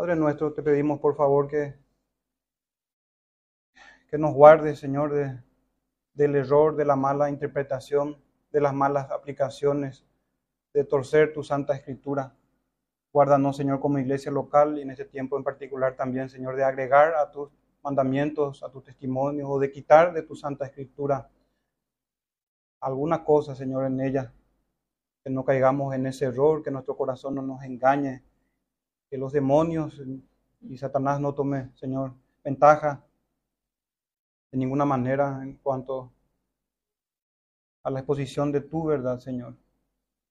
Padre nuestro, te pedimos por favor que, que nos guardes, Señor, de, del error, de la mala interpretación, de las malas aplicaciones, de torcer tu santa escritura. Guárdanos, Señor, como iglesia local y en este tiempo en particular también, Señor, de agregar a tus mandamientos, a tus testimonios o de quitar de tu santa escritura alguna cosa, Señor, en ella. Que no caigamos en ese error, que nuestro corazón no nos engañe, que los demonios y Satanás no tome, Señor, ventaja de ninguna manera en cuanto a la exposición de tu verdad, Señor,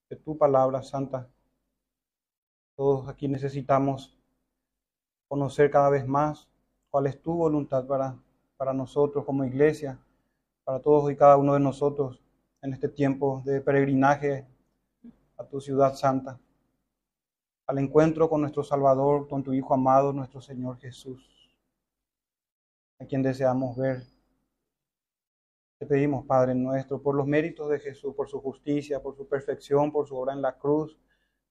de tu palabra santa. Todos aquí necesitamos conocer cada vez más cuál es tu voluntad para, para nosotros como iglesia, para todos y cada uno de nosotros en este tiempo de peregrinaje a tu ciudad santa, al encuentro con nuestro Salvador, con tu Hijo amado, nuestro Señor Jesús, a quien deseamos ver. Te pedimos, Padre nuestro, por los méritos de Jesús, por su justicia, por su perfección, por su obra en la cruz,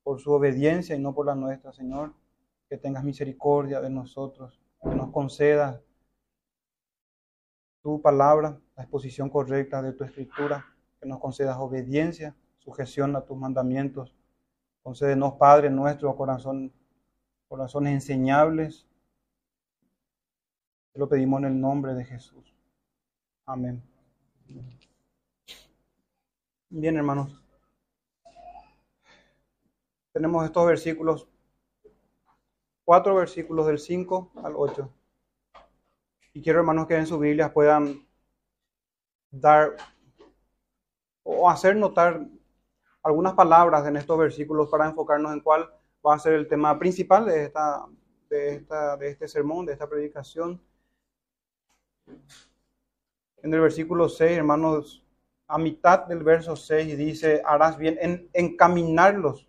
por su obediencia y no por la nuestra, Señor. Que tengas misericordia de nosotros, que nos concedas tu palabra, la exposición correcta de tu escritura, que nos concedas obediencia, sujeción a tus mandamientos. Concédenos, Padre nuestro, corazón, corazones enseñables. Te lo pedimos en el nombre de Jesús. Amén. Bien, hermanos tenemos estos versículos, cuatro versículos del 5 al 8. Y quiero, hermanos, que en sus Biblias puedan dar o hacer notar algunas palabras en estos versículos para enfocarnos en cuál va a ser el tema principal de, esta, de, esta, de este sermón, de esta predicación. En el versículo 6, hermanos, a mitad del verso 6 dice, harás bien en encaminarlos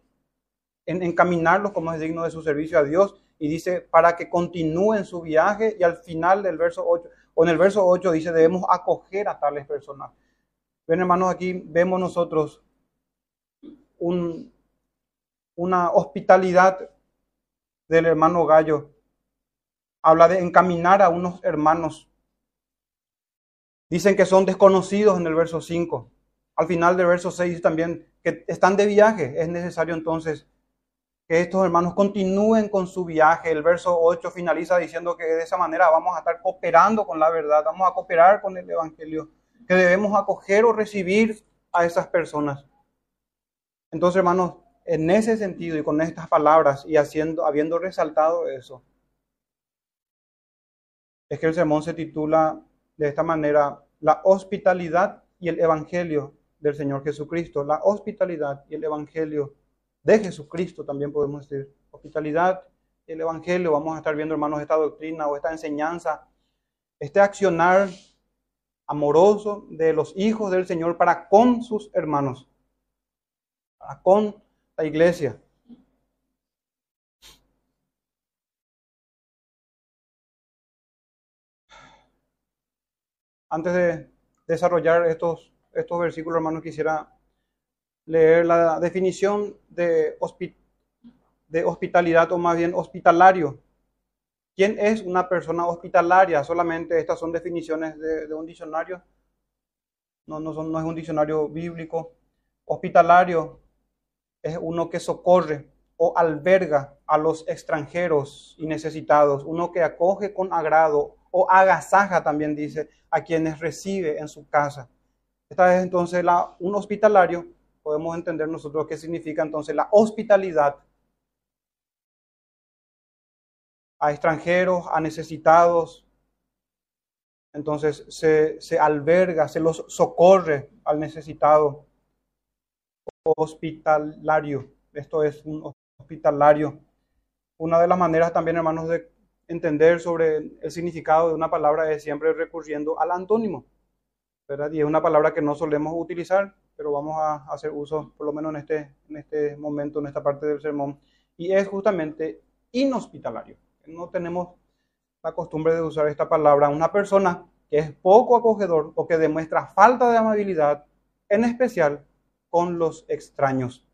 en encaminarlos como es digno de su servicio a Dios. Y dice, para que continúen su viaje. Y al final del verso 8, o en el verso 8 dice, debemos acoger a tales personas. Ven hermanos, aquí vemos nosotros un, una hospitalidad del hermano Gallo. Habla de encaminar a unos hermanos. Dicen que son desconocidos en el verso 5. Al final del verso 6 también que están de viaje. Es necesario entonces que estos hermanos continúen con su viaje. El verso 8 finaliza diciendo que de esa manera vamos a estar cooperando con la verdad, vamos a cooperar con el Evangelio, que debemos acoger o recibir a esas personas. Entonces, hermanos, en ese sentido y con estas palabras y haciendo, habiendo resaltado eso, es que el sermón se titula de esta manera, la hospitalidad y el Evangelio del Señor Jesucristo, la hospitalidad y el Evangelio de Jesucristo, también podemos decir. Hospitalidad, el Evangelio, vamos a estar viendo, hermanos, esta doctrina o esta enseñanza, este accionar amoroso de los hijos del Señor para con sus hermanos, con la iglesia. Antes de desarrollar estos, estos versículos, hermanos, quisiera leer la definición de, de hospitalidad o más bien hospitalario. ¿Quién es una persona hospitalaria? Solamente estas son definiciones de, un diccionario. No, no, son, no es un diccionario bíblico. Hospitalario es uno que socorre o alberga a los extranjeros y necesitados, uno que acoge con agrado o agasaja, también dice, a quienes recibe en su casa. Esta es entonces la, un hospitalario podemos entender nosotros qué significa entonces la hospitalidad a extranjeros, a necesitados. Entonces se, se alberga, se los socorre al necesitado. Hospitalario. Esto es un hospitalario. Una de las maneras también, hermanos, de entender sobre el significado de una palabra es siempre recurriendo al antónimo. ¿verdad? Y es una palabra que no solemos utilizar, pero vamos a hacer uso, por lo menos en este, en este momento, en esta parte del sermón, y es justamente inhospitalario. No tenemos la costumbre de usar esta palabra. Una persona que es poco acogedor o que demuestra falta de amabilidad, en especial con los extraños.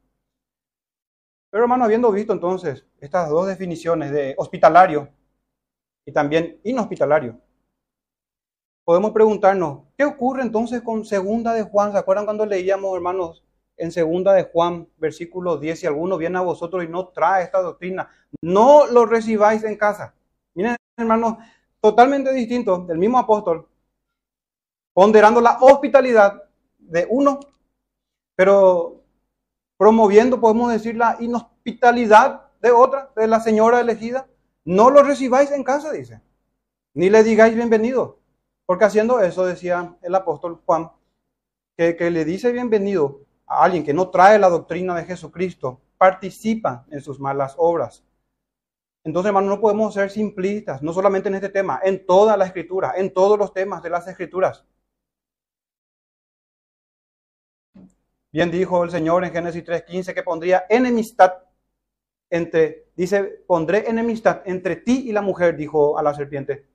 Pero hermano, habiendo visto entonces estas dos definiciones de hospitalario y también inhospitalario, podemos preguntarnos, ¿qué ocurre entonces con segunda de Juan? ¿Se acuerdan cuando leíamos, hermanos, en segunda de Juan, versículo 10, si alguno viene a vosotros y no trae esta doctrina, no lo recibáis en casa? Miren, hermanos, totalmente distinto del mismo apóstol, ponderando la hospitalidad de uno, pero promoviendo, podemos decir, la inhospitalidad de otra, de la señora elegida. No lo recibáis en casa, dice, ni le digáis bienvenido, porque haciendo eso, decía el apóstol Juan, que, que le dice bienvenido a alguien que no trae la doctrina de Jesucristo, participa en sus malas obras. Entonces, hermano, no podemos ser simplistas, no solamente en este tema, en toda la escritura, en todos los temas de las escrituras. Bien dijo el Señor en Génesis 3:15 que pondría enemistad entre, dice, pondré enemistad entre ti y la mujer, dijo a la serpiente.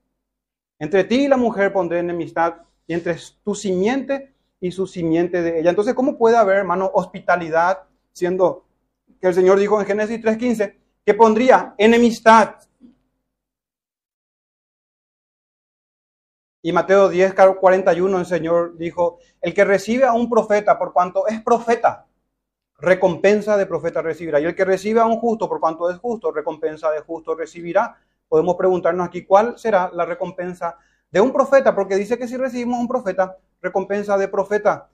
Entre ti y la mujer pondré enemistad y entre tu simiente y su simiente de ella. Entonces, ¿cómo puede haber, hermano, hospitalidad siendo que el Señor dijo en Génesis 3:15 que pondría enemistad Y Mateo 10, 41, el Señor dijo, el que recibe a un profeta por cuanto es profeta, recompensa de profeta recibirá. Y el que recibe a un justo por cuanto es justo, recompensa de justo recibirá. Podemos preguntarnos aquí cuál será la recompensa de un profeta, porque dice que si recibimos un profeta, recompensa de profeta.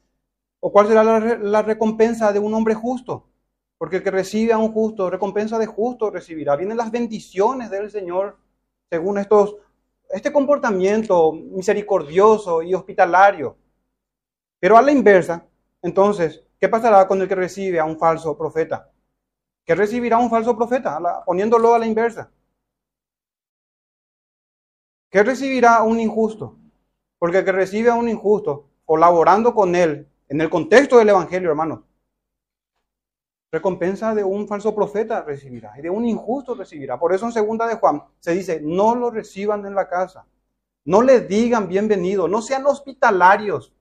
¿O cuál será la, la recompensa de un hombre justo? Porque el que recibe a un justo, recompensa de justo recibirá. Vienen las bendiciones del Señor según estos este comportamiento misericordioso y hospitalario. Pero a la inversa, entonces, ¿qué pasará con el que recibe a un falso profeta? ¿Qué recibirá un falso profeta? poniéndolo a la inversa. ¿Qué recibirá un injusto? Porque el que recibe a un injusto, colaborando con él, en el contexto del Evangelio, hermanos, recompensa de un falso profeta recibirá y de un injusto recibirá. Por eso en segunda de Juan se dice, no lo reciban en la casa, no le digan bienvenido, no sean hospitalarios.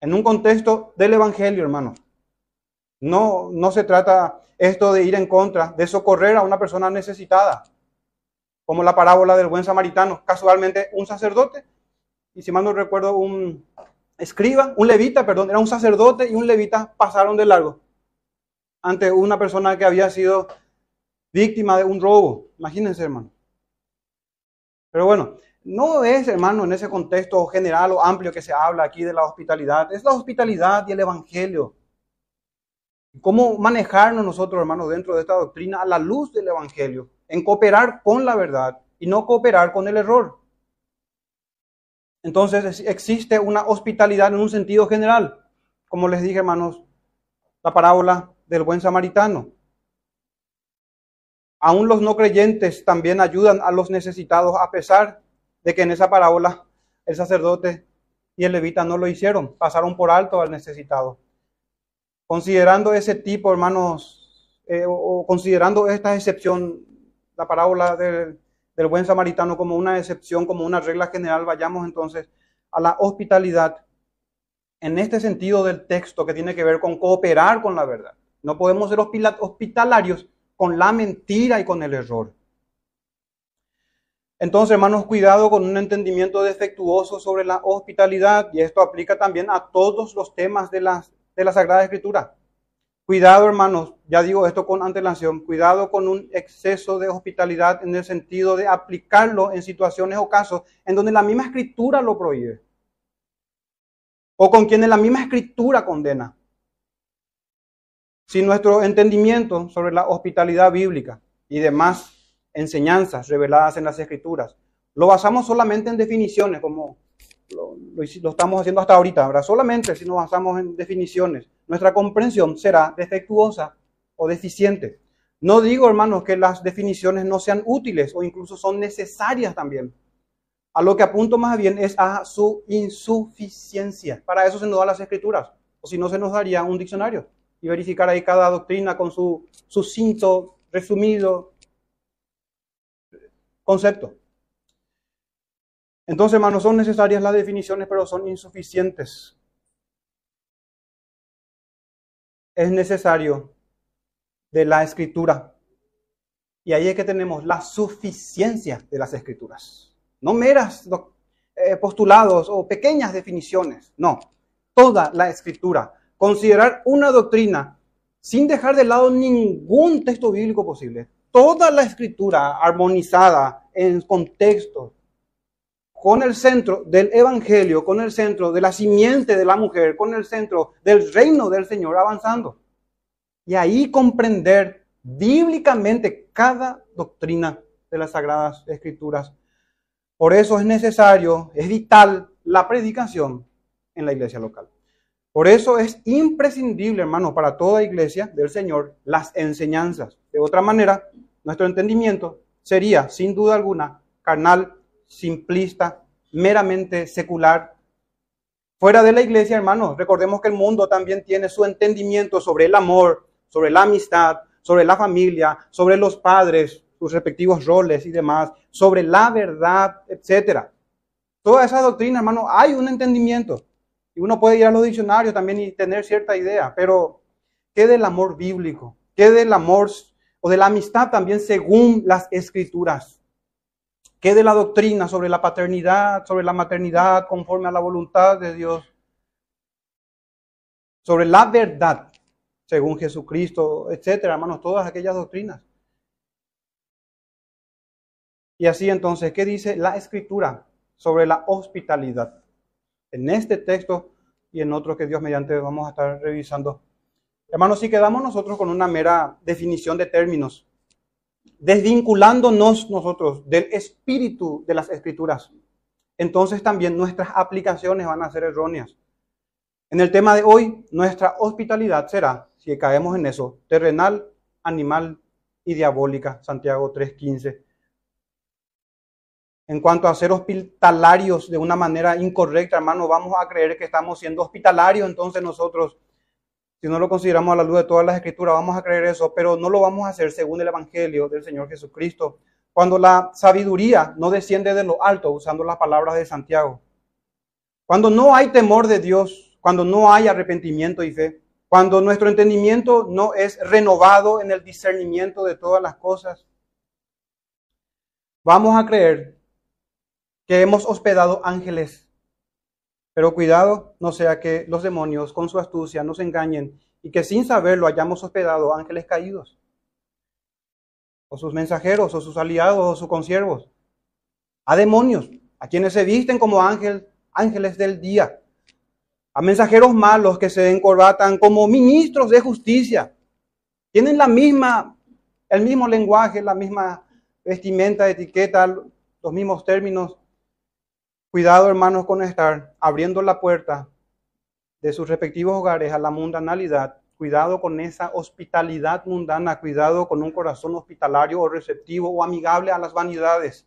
En un contexto del Evangelio, hermano. No, no se trata esto de ir en contra, de socorrer a una persona necesitada, como la parábola del buen samaritano. Casualmente un sacerdote, y si mal no recuerdo, un, escriba, un levita, perdón, era un sacerdote y un levita pasaron de largo ante una persona que había sido víctima de un robo. Imagínense, hermano. Pero bueno, no es, hermano, en ese contexto general o amplio que se habla aquí de la hospitalidad, es la hospitalidad y el evangelio. ¿Cómo manejarnos nosotros, hermanos, dentro de esta doctrina a la luz del evangelio? En cooperar con la verdad y no cooperar con el error. Entonces existe una hospitalidad en un sentido general. Como les dije, hermanos, la parábola del buen samaritano. Aún los no creyentes también ayudan a los necesitados, a pesar de que en esa parábola el sacerdote y el levita no lo hicieron, pasaron por alto al necesitado. Considerando ese tipo, hermanos, eh, o considerando esta excepción, la parábola del del buen samaritano como una excepción, como una regla general, vayamos entonces a la hospitalidad en este sentido del texto que tiene que ver con cooperar con la verdad. No podemos ser hospitalarios con la mentira y con el error. Entonces, hermanos, cuidado con un entendimiento defectuoso sobre la hospitalidad, y esto aplica también a todos los temas de la, de la Sagrada Escritura. Cuidado, hermanos, ya digo esto con antelación, cuidado con un exceso de hospitalidad en el sentido de aplicarlo en situaciones o casos en donde la misma escritura lo prohíbe. O con quienes la misma escritura condena. Si nuestro entendimiento sobre la hospitalidad bíblica y demás enseñanzas reveladas en las escrituras lo basamos solamente en definiciones, como lo, estamos haciendo hasta ahorita. Solamente si nos basamos en definiciones, nuestra comprensión será defectuosa o deficiente. No digo, hermanos, que las definiciones no sean útiles o incluso son necesarias también. A lo que apunto más bien es a su insuficiencia. Para eso se nos da las escrituras. O si no, se nos daría un diccionario y verificar ahí cada doctrina con su sucinto, resumido concepto. Entonces, hermanos, son necesarias las definiciones, pero son insuficientes. Es necesario de la escritura. Y ahí es que tenemos la suficiencia de las escrituras. No meras eh, postulados o pequeñas definiciones, no. Toda la escritura. Considerar una doctrina sin dejar de lado ningún texto bíblico posible. Toda la escritura armonizada en contexto, con el centro del Evangelio, con el centro de la simiente de la mujer, con el centro del reino del Señor avanzando. Y ahí comprender bíblicamente cada doctrina de las Sagradas Escrituras. Por eso es necesario, es vital la predicación en la iglesia local. Por eso es imprescindible, hermano, para toda iglesia del Señor, las enseñanzas. De otra manera, nuestro entendimiento sería, sin duda alguna, carnal, simplista, meramente secular. Fuera de la iglesia, hermano, recordemos que el mundo también tiene su entendimiento sobre el amor, sobre la amistad, sobre la familia, sobre los padres, sus respectivos roles y demás, sobre la verdad, etcétera. Toda esa doctrina, hermano, hay un entendimiento. Y uno puede ir a los diccionarios también y tener cierta idea, pero ¿qué del amor bíblico? ¿Qué del amor o de la amistad también según las escrituras? ¿Qué de la doctrina sobre la paternidad, sobre la maternidad conforme a la voluntad de Dios? Sobre la verdad según Jesucristo, etcétera, hermanos, todas aquellas doctrinas. Y así entonces, ¿qué dice la escritura sobre la hospitalidad? En este texto y en otros que Dios mediante vamos a estar revisando. Hermanos, si quedamos nosotros con una mera definición de términos, desvinculándonos nosotros del espíritu de las escrituras, entonces también nuestras aplicaciones van a ser erróneas. En el tema de hoy, nuestra hospitalidad será, si caemos en eso, terrenal, animal y diabólica, Santiago 3.15. En cuanto a ser hospitalarios de una manera incorrecta, hermano, vamos a creer que estamos siendo hospitalarios, entonces nosotros, si no lo consideramos a la luz de todas las escrituras, vamos a creer eso, pero no lo vamos a hacer según el Evangelio del Señor Jesucristo. Cuando la sabiduría no desciende de lo alto, usando las palabras de Santiago. Cuando no hay temor de Dios, cuando no hay arrepentimiento y fe, cuando nuestro entendimiento no es renovado en el discernimiento de todas las cosas, vamos a creer que hemos hospedado ángeles. Pero cuidado, no sea que los demonios con su astucia nos engañen y que sin saberlo hayamos hospedado ángeles caídos, o sus mensajeros, o sus aliados, o sus consiervos, a demonios, a quienes se visten como ángel, ángeles del día, a mensajeros malos que se encorbatan como ministros de justicia. Tienen la misma, el mismo lenguaje, la misma vestimenta, etiqueta, los mismos términos. Cuidado, hermanos, con estar abriendo la puerta de sus respectivos hogares a la mundanalidad. Cuidado con esa hospitalidad mundana. Cuidado con un corazón hospitalario o receptivo o amigable a las vanidades.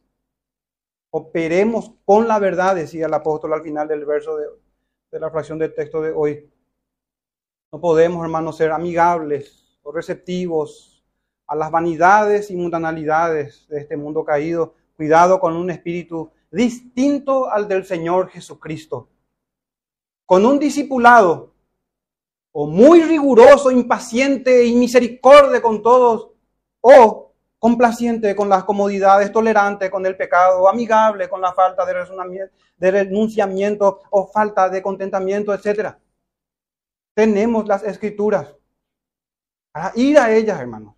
Operemos con la verdad, decía el apóstol al final del verso de de la fracción del texto de hoy. No podemos, hermanos, ser amigables o receptivos a las vanidades y mundanalidades de este mundo caído. Cuidado con un espíritu distinto al del Señor Jesucristo. Con un discipulado o muy riguroso, impaciente y misericordia con todos, o complaciente con las comodidades, tolerante con el pecado, amigable con la falta de renunciamiento o falta de contentamiento, etc. Tenemos las escrituras para ir a ellas, hermanos,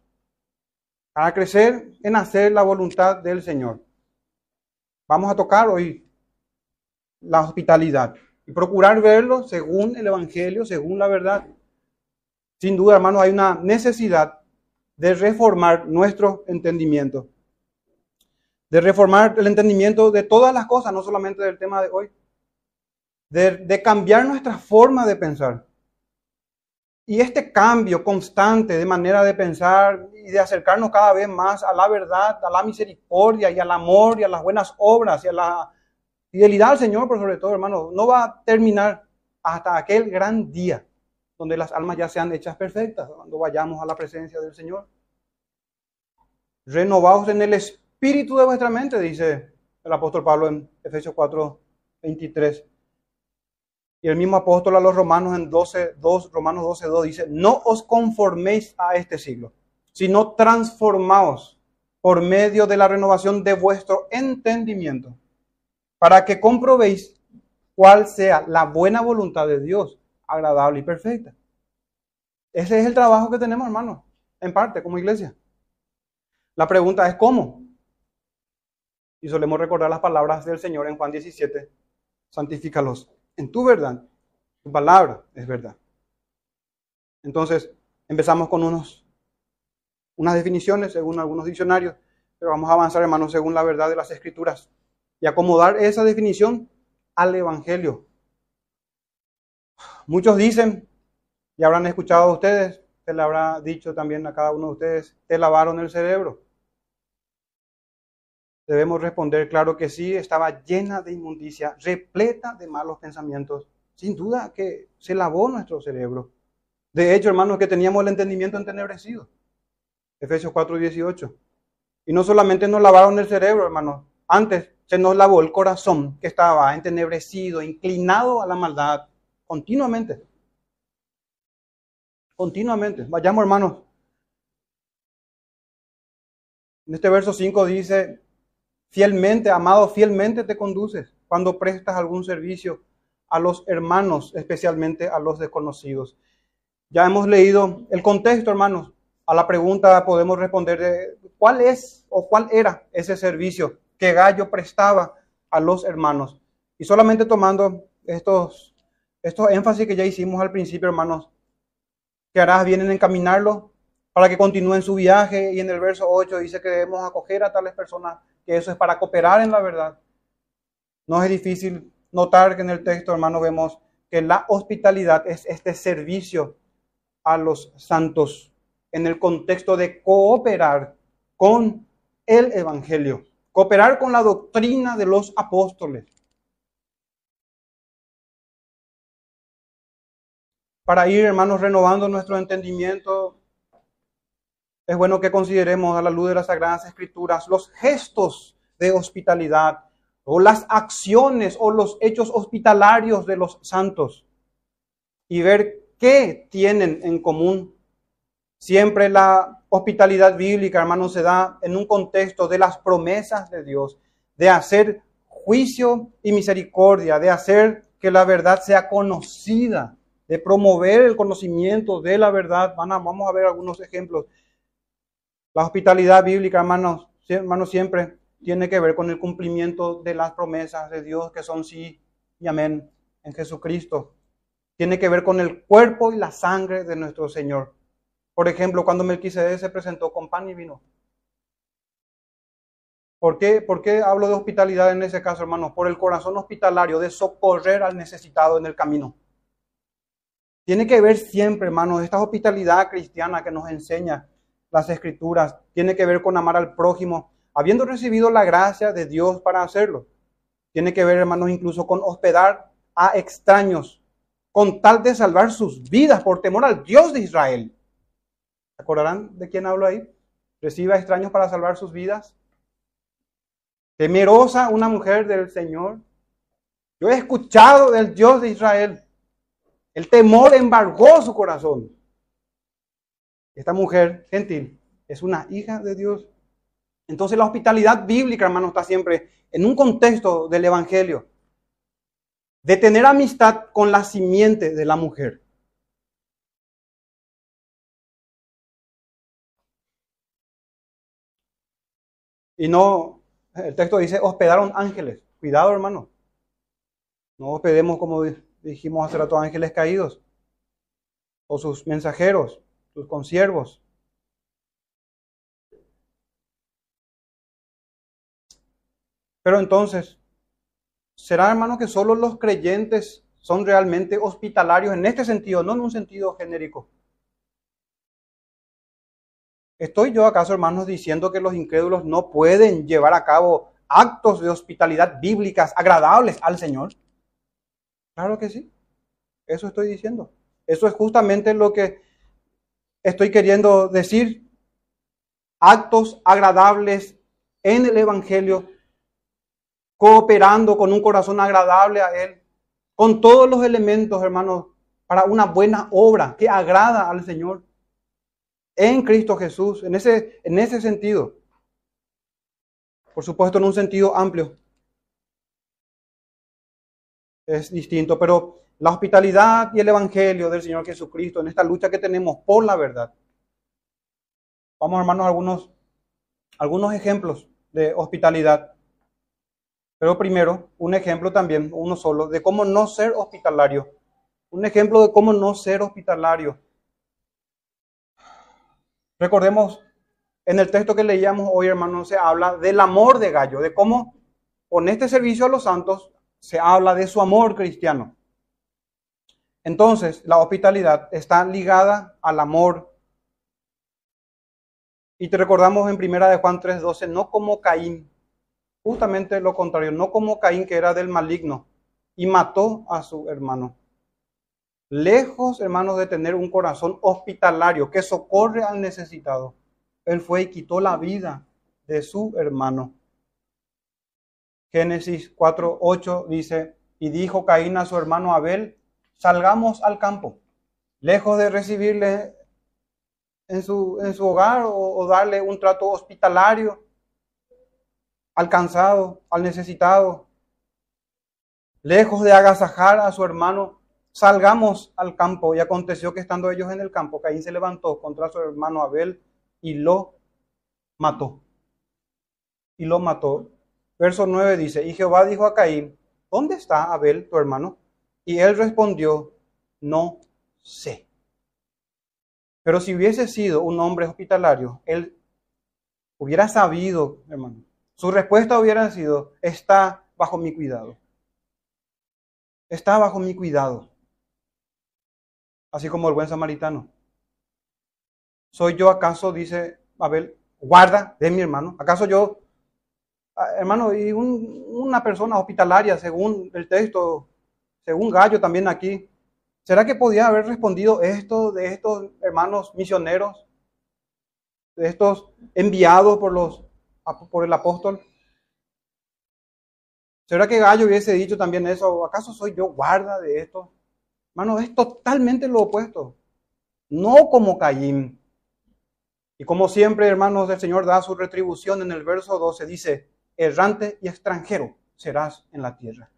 para crecer en hacer la voluntad del Señor. Vamos a tocar hoy la hospitalidad y procurar verlo según el Evangelio, según la verdad. Sin duda, hermanos, hay una necesidad de reformar nuestro entendimiento, de reformar el entendimiento de todas las cosas, no solamente del tema de hoy, de, cambiar nuestra forma de pensar. Y este cambio constante de manera de pensar y de acercarnos cada vez más a la verdad, a la misericordia y al amor y a las buenas obras y a la fidelidad al Señor, por sobre todo, hermano, no va a terminar hasta aquel gran día donde las almas ya sean hechas perfectas, cuando vayamos a la presencia del Señor. Renovados en el espíritu de vuestra mente, dice el apóstol Pablo en Efesios 4, 23. Y el mismo apóstol a los romanos en 12, 2, Romanos 12, 2 dice, no os conforméis a este siglo. sino transformaos por medio de la renovación de vuestro entendimiento, para que comprobéis cuál sea la buena voluntad de Dios, agradable y perfecta. Ese es el trabajo que tenemos, hermanos, en parte, como iglesia. La pregunta es cómo. Y solemos recordar las palabras del Señor en Juan 17, santifícalos en tu verdad. Tu palabra es verdad. Entonces, empezamos con unos, unas definiciones según algunos diccionarios, pero vamos a avanzar, hermanos, según la verdad de las Escrituras y acomodar esa definición al Evangelio. Muchos dicen, y habrán escuchado a ustedes, se le habrá dicho también a cada uno de ustedes, te lavaron el cerebro. Debemos responder, claro que sí, estaba llena de inmundicia, repleta de malos pensamientos. Sin duda que se lavó nuestro cerebro. De hecho, hermanos, que teníamos el entendimiento entenebrecido. Efesios 4, 18. Y no solamente nos lavaron el cerebro, hermanos. Antes se nos lavó el corazón que estaba entenebrecido, inclinado a la maldad, continuamente. Continuamente. Vayamos, hermanos. En este verso 5 dice, fielmente, amado, fielmente te conduces cuando prestas algún servicio a los hermanos, especialmente a los desconocidos. Ya hemos leído el contexto, hermanos. A la pregunta podemos responder de cuál es o cuál era ese servicio que Gallo prestaba a los hermanos. Y solamente tomando estos, estos énfasis que ya hicimos al principio, hermanos, que harás bien en encaminarlo para que continúen su viaje. Y en el verso 8 dice que debemos acoger a tales personas, que eso es para cooperar en la verdad. No es difícil notar que en el texto, hermano, vemos que la hospitalidad es este servicio a los santos en el contexto de cooperar con el Evangelio, cooperar con la doctrina de los apóstoles. para ir, hermanos, renovando nuestro entendimiento, es bueno que consideremos a la luz de las Sagradas Escrituras los gestos de hospitalidad o las acciones o los hechos hospitalarios de los santos y ver qué tienen en común. Siempre la hospitalidad bíblica, hermanos, se da en un contexto de las promesas de Dios, de hacer juicio y misericordia, de hacer que la verdad sea conocida de promover el conocimiento de la verdad. vamos a ver algunos ejemplos. La hospitalidad bíblica, hermanos, hermanos, siempre tiene que ver con el cumplimiento de las promesas de Dios que son sí y amén en Jesucristo. Tiene que ver con el cuerpo y la sangre de nuestro Señor. Por ejemplo, cuando Melquisedec se presentó con pan y vino. ¿Por qué, ¿Por qué hablo de hospitalidad en ese caso, hermanos? Por el corazón hospitalario de socorrer al necesitado en el camino. Tiene que ver siempre, hermanos, esta hospitalidad cristiana que nos enseña las escrituras, tiene que ver con amar al prójimo, habiendo recibido la gracia de Dios para hacerlo. Tiene que ver, hermanos, incluso con hospedar a extraños, con tal de salvar sus vidas por temor al Dios de Israel. ¿Se acordarán de quién hablo ahí? Recibe a extraños para salvar sus vidas. Temerosa una mujer del Señor. Yo he escuchado del Dios de Israel. El temor embargó su corazón. Esta mujer gentil es una hija de Dios. Entonces la hospitalidad bíblica, hermano, está siempre en un contexto del Evangelio. De tener amistad con la simiente de la mujer. Y no, el texto dice, hospedaron ángeles. Cuidado, hermano. No hospedemos como dijimos hacer a todos ángeles caídos, o sus mensajeros, sus consiervos. Pero entonces, ¿será hermano que solo los creyentes son realmente hospitalarios en este sentido, no en un sentido genérico? ¿Estoy yo acaso, hermanos, diciendo que los incrédulos no pueden llevar a cabo actos de hospitalidad bíblicas agradables al Señor? Claro que sí. Eso estoy diciendo. Eso es justamente lo que estoy queriendo decir. Actos agradables en el Evangelio, cooperando con un corazón agradable a Él, con todos los elementos, hermanos, para una buena obra que agrada al Señor. en Cristo Jesús, en ese, en ese sentido. Por supuesto, en un sentido amplio. Es distinto, pero la hospitalidad y el Evangelio del Señor Jesucristo en esta lucha que tenemos por la verdad. Vamos, hermanos, algunos, algunos ejemplos de hospitalidad. Pero primero, un ejemplo también, uno solo, de cómo no ser hospitalario. Un ejemplo de cómo no ser hospitalario. Recordemos, en el texto que leíamos hoy, hermanos, se habla del amor de Gallo, de cómo con este servicio a los santos se habla de su amor cristiano. Entonces, la hospitalidad está ligada al amor. Y te recordamos en primera de Juan 3:12, no como Caín, justamente lo contrario, no como Caín que era del maligno y mató a su hermano. Lejos, hermanos, de tener un corazón hospitalario que socorre al necesitado, él fue y quitó la vida de su hermano. Génesis 4:8 dice, y dijo Caín a su hermano Abel, salgamos al campo, lejos de recibirle en su, en su hogar o, darle un trato hospitalario al cansado, al necesitado, lejos de agasajar a su hermano, salgamos al campo. Y aconteció que estando ellos en el campo, Caín se levantó contra su hermano Abel y lo mató. Y lo mató. Verso 9 dice, y Jehová dijo a Caín, ¿dónde está Abel, tu hermano? Y él respondió, no sé. Pero si hubiese sido un hombre hospitalario, él hubiera sabido, hermano. Su respuesta hubiera sido, está bajo mi cuidado. Está bajo mi cuidado. Así como el buen samaritano. ¿Soy yo acaso, dice Abel, guarda de mi hermano? ¿Acaso yo, ah, hermano, y una persona hospitalaria, según el texto, según Gallo también aquí, ¿será que podía haber respondido esto de estos hermanos misioneros, de estos enviados por, los, por el apóstol? ¿Será que Gallo hubiese dicho también eso? ¿Acaso soy yo guarda de esto? Hermano, es totalmente lo opuesto. No como Caín. Y como siempre, hermanos, el Señor da su retribución en el verso 12. Dice, errante y extranjero serás en la tierra.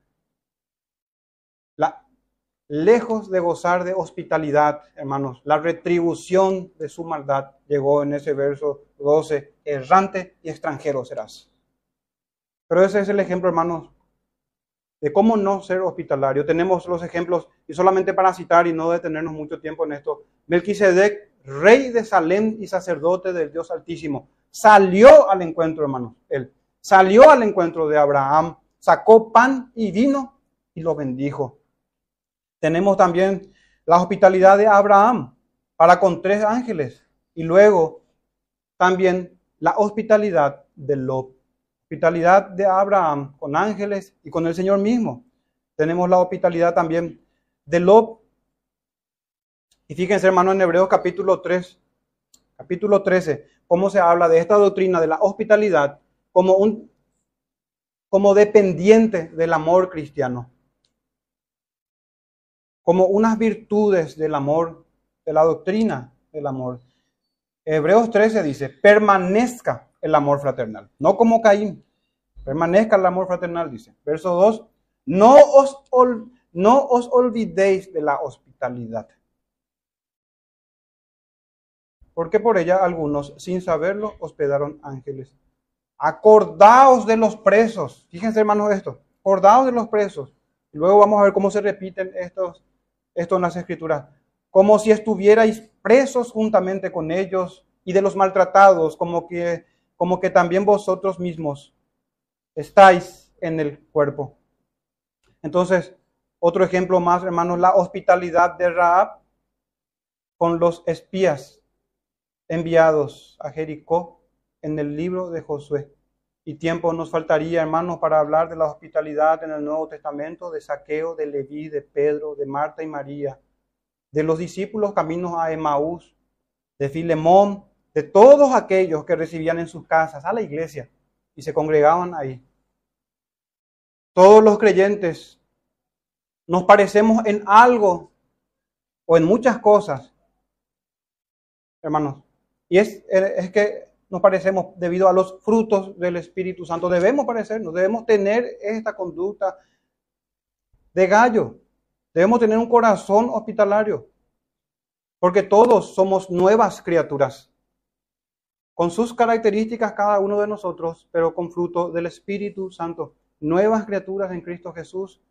Lejos de gozar de hospitalidad, hermanos, la retribución de su maldad llegó en ese verso 12, errante y extranjero serás. Pero ese es el ejemplo, hermanos, de cómo no ser hospitalario. Tenemos los ejemplos, y solamente para citar y no detenernos mucho tiempo en esto, Melquisedec, rey de Salem y sacerdote del Dios Altísimo, salió al encuentro, hermanos, él salió al encuentro de Abraham, sacó pan y vino y lo bendijo. Tenemos también la hospitalidad de Abraham para con tres ángeles y luego también la hospitalidad de Lot. Hospitalidad de Abraham con ángeles y con el Señor mismo. Tenemos la hospitalidad también de Lot. Y fíjense, hermano, en Hebreos capítulo 3, capítulo 13, cómo se habla de esta doctrina de la hospitalidad como un como dependiente del amor cristiano como unas virtudes del amor, de la doctrina del amor. Hebreos 13 dice, permanezca el amor fraternal, no como Caín, permanezca el amor fraternal, dice. Verso 2, no os, olvidéis de la hospitalidad. Porque por ella algunos, sin saberlo, hospedaron ángeles. Acordaos de los presos. Fíjense, hermanos, esto. Acordaos de los presos. Y luego vamos a ver cómo se repiten estos esto en las escrituras, como si estuvierais presos juntamente con ellos y de los maltratados, como que, como que también vosotros mismos estáis en el cuerpo. Entonces, otro ejemplo más, hermanos, la hospitalidad de Raab con los espías enviados a Jericó en el libro de Josué. Y tiempo nos faltaría, hermanos, para hablar de la hospitalidad en el Nuevo Testamento, de Saqueo, de Leví, de Pedro, de Marta y María, de los discípulos caminos a Emaús, de Filemón, de todos aquellos que recibían en sus casas a la iglesia y se congregaban ahí. Todos los creyentes nos parecemos en algo o en muchas cosas, hermanos, Y es, es que nos parecemos debido a los frutos del Espíritu Santo. Debemos parecernos, debemos tener esta conducta de gallo. Debemos tener un corazón hospitalario. Porque todos somos nuevas criaturas. Con sus características cada uno de nosotros, pero con fruto del Espíritu Santo. Nuevas criaturas en Cristo Jesús.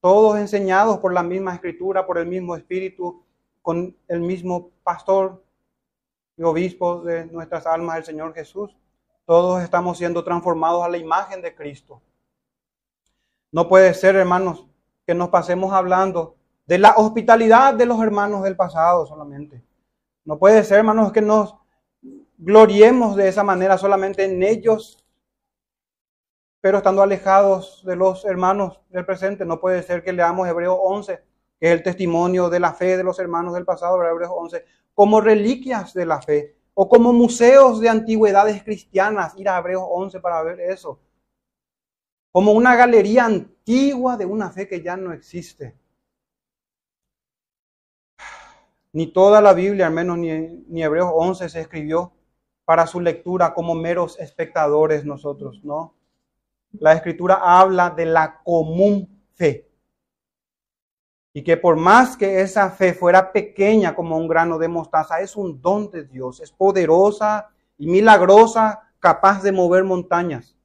Todos enseñados por la misma escritura, por el mismo Espíritu, con el mismo pastor y obispo de nuestras almas, el Señor Jesús. Todos estamos siendo transformados a la imagen de Cristo. No puede ser, hermanos, que nos pasemos hablando de la hospitalidad de los hermanos del pasado solamente. No puede ser, hermanos, que nos gloriemos de esa manera solamente en ellos, pero estando alejados de los hermanos del presente. No puede ser que leamos Hebreo 11, es el testimonio de la fe de los hermanos del pasado, Hebreo 11, como reliquias de la fe o como museos de antigüedades cristianas. Ir a Hebreos 11 para ver eso. Como una galería antigua de una fe que ya no existe. Ni toda la Biblia, al menos ni, ni Hebreos 11 se escribió para su lectura como meros espectadores nosotros, ¿no? La escritura habla de la común fe y que por más que esa fe fuera pequeña como un grano de mostaza, es un don de Dios, es poderosa y milagrosa, capaz de mover montañas.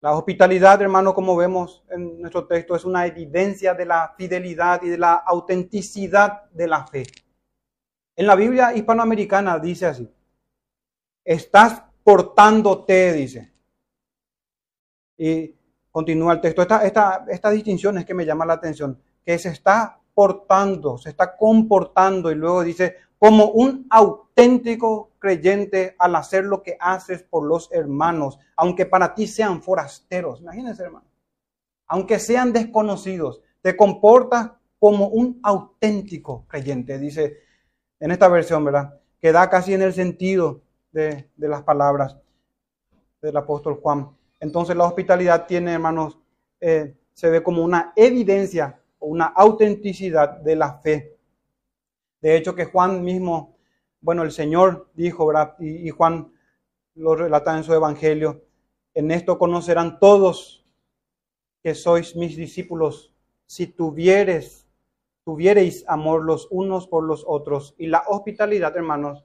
La hospitalidad, hermano, como vemos en nuestro texto, es una evidencia de la fidelidad y de la autenticidad de la fe. En la Biblia hispanoamericana dice así, estás portándote, dice. Y Continúa el texto. Esta, esta, esta distinción es que me llama la atención, que se está portando, se está comportando y luego dice, como un auténtico creyente al hacer lo que haces por los hermanos, aunque para ti sean forasteros. Imagínense, hermano. Aunque sean desconocidos, te comportas como un auténtico creyente, dice en esta versión, ¿verdad? Que da casi en el sentido de, de las palabras del apóstol Juan. Entonces la hospitalidad tiene, hermanos, eh, se ve como una evidencia o una autenticidad de la fe. De hecho, que Juan mismo, bueno, el Señor dijo, ¿verdad? Y, Juan lo relata en su evangelio, en esto conocerán todos que sois mis discípulos si tuvieres, tuviereis amor los unos por los otros. Y la hospitalidad, hermanos,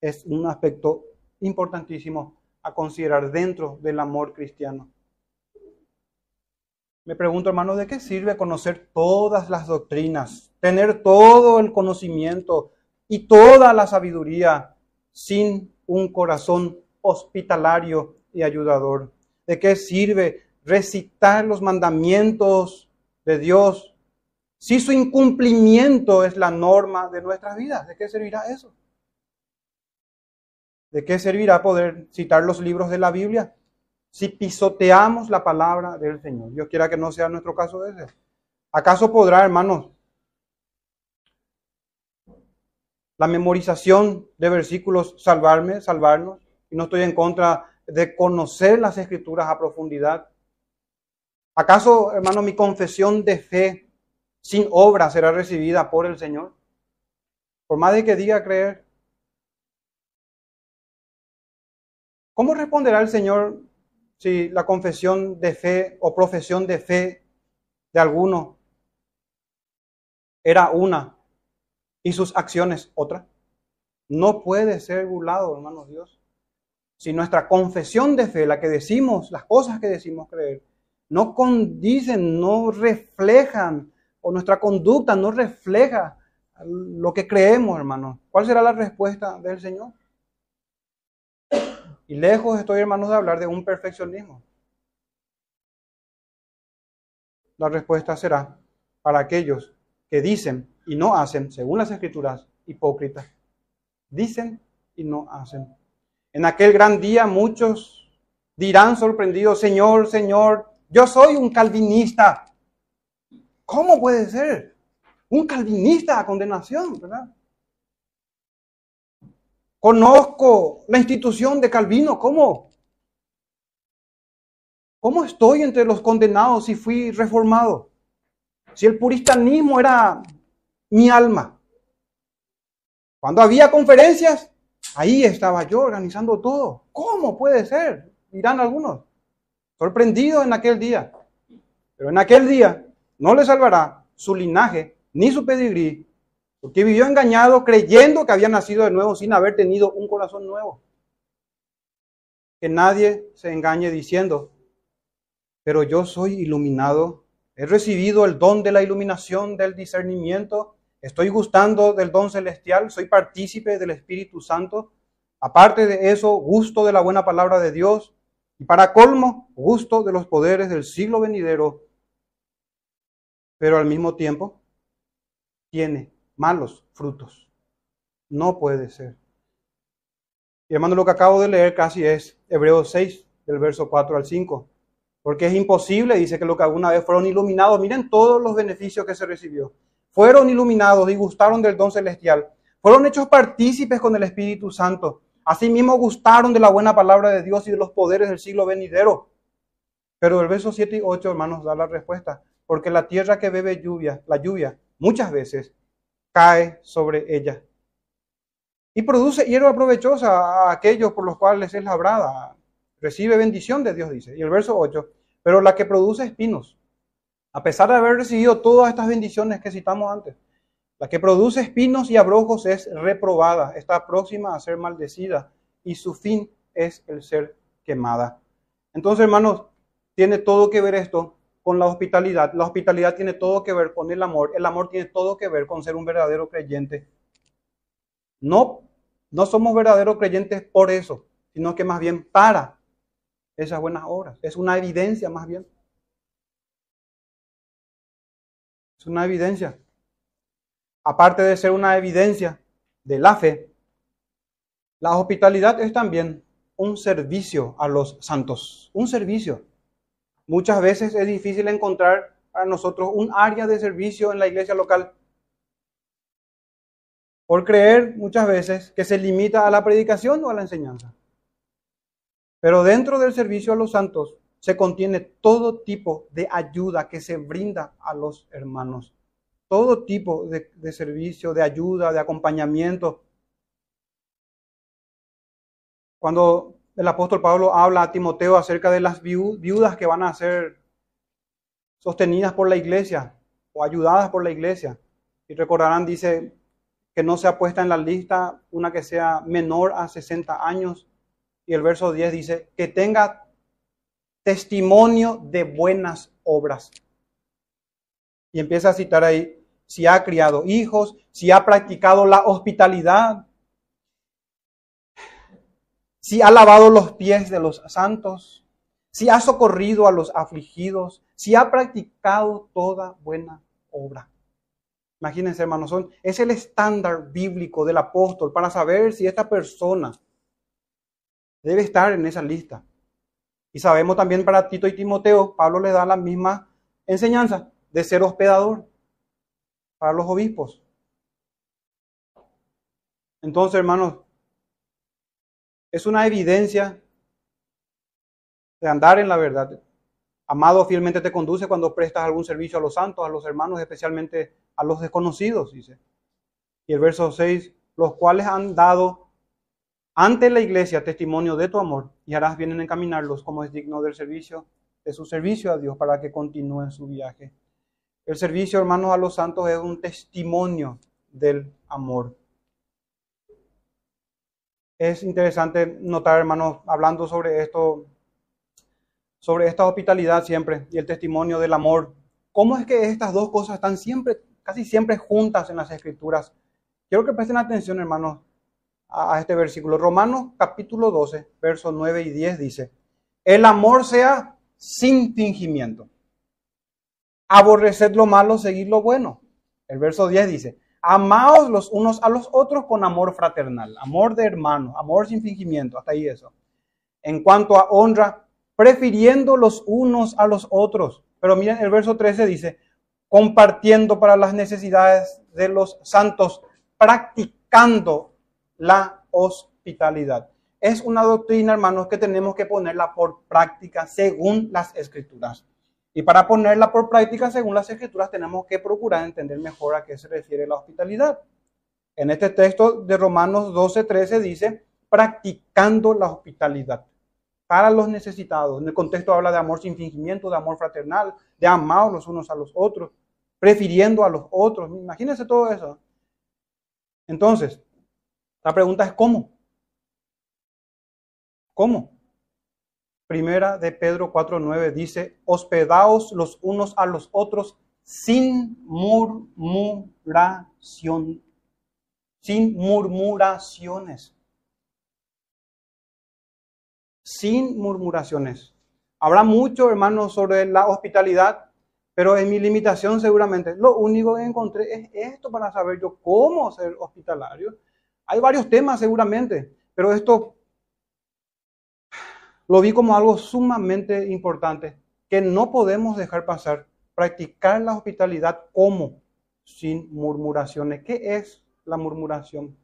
es un aspecto importantísimo a considerar dentro del amor cristiano. Me pregunto, hermano, ¿de qué sirve conocer todas las doctrinas, tener todo el conocimiento y toda la sabiduría sin un corazón hospitalario y ayudador? ¿De qué sirve recitar los mandamientos de Dios si su incumplimiento es la norma de nuestras vidas? ¿De qué servirá eso? ¿De qué servirá poder citar los libros de la Biblia si pisoteamos la palabra del Señor? Dios quiera que no sea nuestro caso ese. ¿Acaso podrá, hermanos, la memorización de versículos salvarme, salvarnos? Y no estoy en contra de conocer las escrituras a profundidad. ¿Acaso, hermano, mi confesión de fe sin obra será recibida por el Señor? Por más de que diga creer, ¿Cómo responderá el Señor si la confesión de fe o profesión de fe de alguno era una y sus acciones otra? No puede ser burlado, hermanos Dios. Si nuestra confesión de fe, la que decimos, las cosas que decimos creer, no condicen, no reflejan, o nuestra conducta no refleja lo que creemos, hermanos, ¿cuál será la respuesta del Señor? Y lejos estoy, hermanos, de hablar de un perfeccionismo. La respuesta será para aquellos que dicen y no hacen, según las escrituras, hipócritas. Dicen y no hacen. En aquel gran día muchos dirán sorprendidos, Señor, Señor, yo soy un calvinista. ¿Cómo puede ser? Un calvinista a condenación, ¿verdad? Conozco la institución de Calvino. ¿Cómo? ¿Cómo estoy entre los condenados si fui reformado? Si el puritanismo era mi alma. Cuando había conferencias, ahí estaba yo organizando todo. ¿Cómo puede ser? Dirán algunos. Sorprendidos en aquel día. Pero en aquel día no le salvará su linaje ni su pedigrí, porque vivió engañado creyendo que había nacido de nuevo sin haber tenido un corazón nuevo. Que nadie se engañe diciendo, pero yo soy iluminado, he recibido el don de la iluminación, del discernimiento, estoy gustando del don celestial, soy partícipe del Espíritu Santo. Aparte de eso, gusto de la buena palabra de Dios y para colmo, gusto de los poderes del siglo venidero, pero al mismo tiempo tiene malos frutos. No puede ser. Y hermano, lo que acabo de leer casi es Hebreos 6, del verso 4 al 5. Porque es imposible, dice que lo que alguna vez fueron iluminados, miren todos los beneficios que se recibió. Fueron iluminados y gustaron del don celestial. Fueron hechos partícipes con el Espíritu Santo. Asimismo gustaron de la buena palabra de Dios y de los poderes del siglo venidero. Pero el verso 7 y 8, hermanos, da la respuesta. Porque la tierra que bebe lluvia, la lluvia, muchas veces cae sobre ella. Y produce hierba provechosa a aquellos por los cuales es labrada recibe bendición de Dios, dice. Y el verso 8, pero la que produce espinos, a pesar de haber recibido todas estas bendiciones que citamos antes, la que produce espinos y abrojos es reprobada, está próxima a ser maldecida y su fin es el ser quemada. Entonces, hermanos, tiene todo que ver esto con la hospitalidad. La hospitalidad tiene todo que ver con el amor. El amor tiene todo que ver con ser un verdadero creyente. No, no somos verdaderos creyentes por eso, sino que más bien para esas buenas obras. Es una evidencia más bien. Es una evidencia. Aparte de ser una evidencia de la fe, la hospitalidad es también un servicio a los santos, un servicio. Muchas veces es difícil encontrar para nosotros un área de servicio en la iglesia local. Por creer muchas veces que se limita a la predicación o a la enseñanza. Pero dentro del servicio a los santos se contiene todo tipo de ayuda que se brinda a los hermanos. Todo tipo de, servicio, de ayuda, de acompañamiento. Cuando el apóstol Pablo habla a Timoteo acerca de las viudas que van a ser sostenidas por la iglesia o ayudadas por la iglesia. Y recordarán, dice que no se ha puesto en la lista una que sea menor a 60 años y el verso 10 dice, que tenga testimonio de buenas obras. Y empieza a citar ahí, si ha criado hijos, si ha practicado la hospitalidad, si ha lavado los pies de los santos, si ha socorrido a los afligidos, si ha practicado toda buena obra. Imagínense, hermanos, son, es el estándar bíblico del apóstol para saber si esta persona debe estar en esa lista. Y sabemos también para Tito y Timoteo, Pablo le da la misma enseñanza de ser hospedador para los obispos. Entonces, hermanos, es una evidencia de andar en la verdad. Amado fielmente te conduce cuando prestas algún servicio a los santos, a los hermanos, especialmente a los desconocidos, dice. Y el verso 6, los cuales han dado ante la iglesia testimonio de tu amor y harás bien en encaminarlos como es digno del servicio, de su servicio a Dios para que continúen su viaje. El servicio, hermanos, a los santos es un testimonio del amor. Es interesante notar, hermanos, hablando sobre esto, sobre esta hospitalidad siempre y el testimonio del amor. ¿Cómo es que estas dos cosas están siempre, casi siempre juntas en las escrituras? Quiero que presten atención, hermanos, a este versículo. Romanos capítulo 12, versos 9 y 10 dice, el amor sea sin fingimiento. Aborreced lo malo, seguid lo bueno. El verso 10 dice, amaos los unos a los otros con amor fraternal, amor de hermano, amor sin fingimiento, hasta ahí eso. En cuanto a honra, prefiriendo los unos a los otros. Pero miren, el verso 13 dice, compartiendo para las necesidades de los santos, practicando la hospitalidad. Es una doctrina, hermanos, que tenemos que ponerla por práctica según las escrituras. Y para ponerla por práctica según las escrituras tenemos que procurar entender mejor a qué se refiere la hospitalidad. En este texto de Romanos 12, 13 dice, practicando la hospitalidad para los necesitados. En el contexto habla de amor sin fingimiento, de amor fraternal, de amar los unos a los otros, prefiriendo a los otros. Imagínense todo eso. Entonces, la pregunta es ¿cómo? ¿Cómo? Primera de Pedro 4.9 dice, hospedaos los unos a los otros sin murmuración, sin murmuraciones. Sin murmuraciones. Habrá mucho, hermanos, sobre la hospitalidad, pero en mi limitación seguramente lo único que encontré es esto para saber yo cómo ser hospitalario. Hay varios temas seguramente, pero esto lo vi como algo sumamente importante que no podemos dejar pasar. Practicar la hospitalidad como sin murmuraciones. ¿Qué es la murmuración?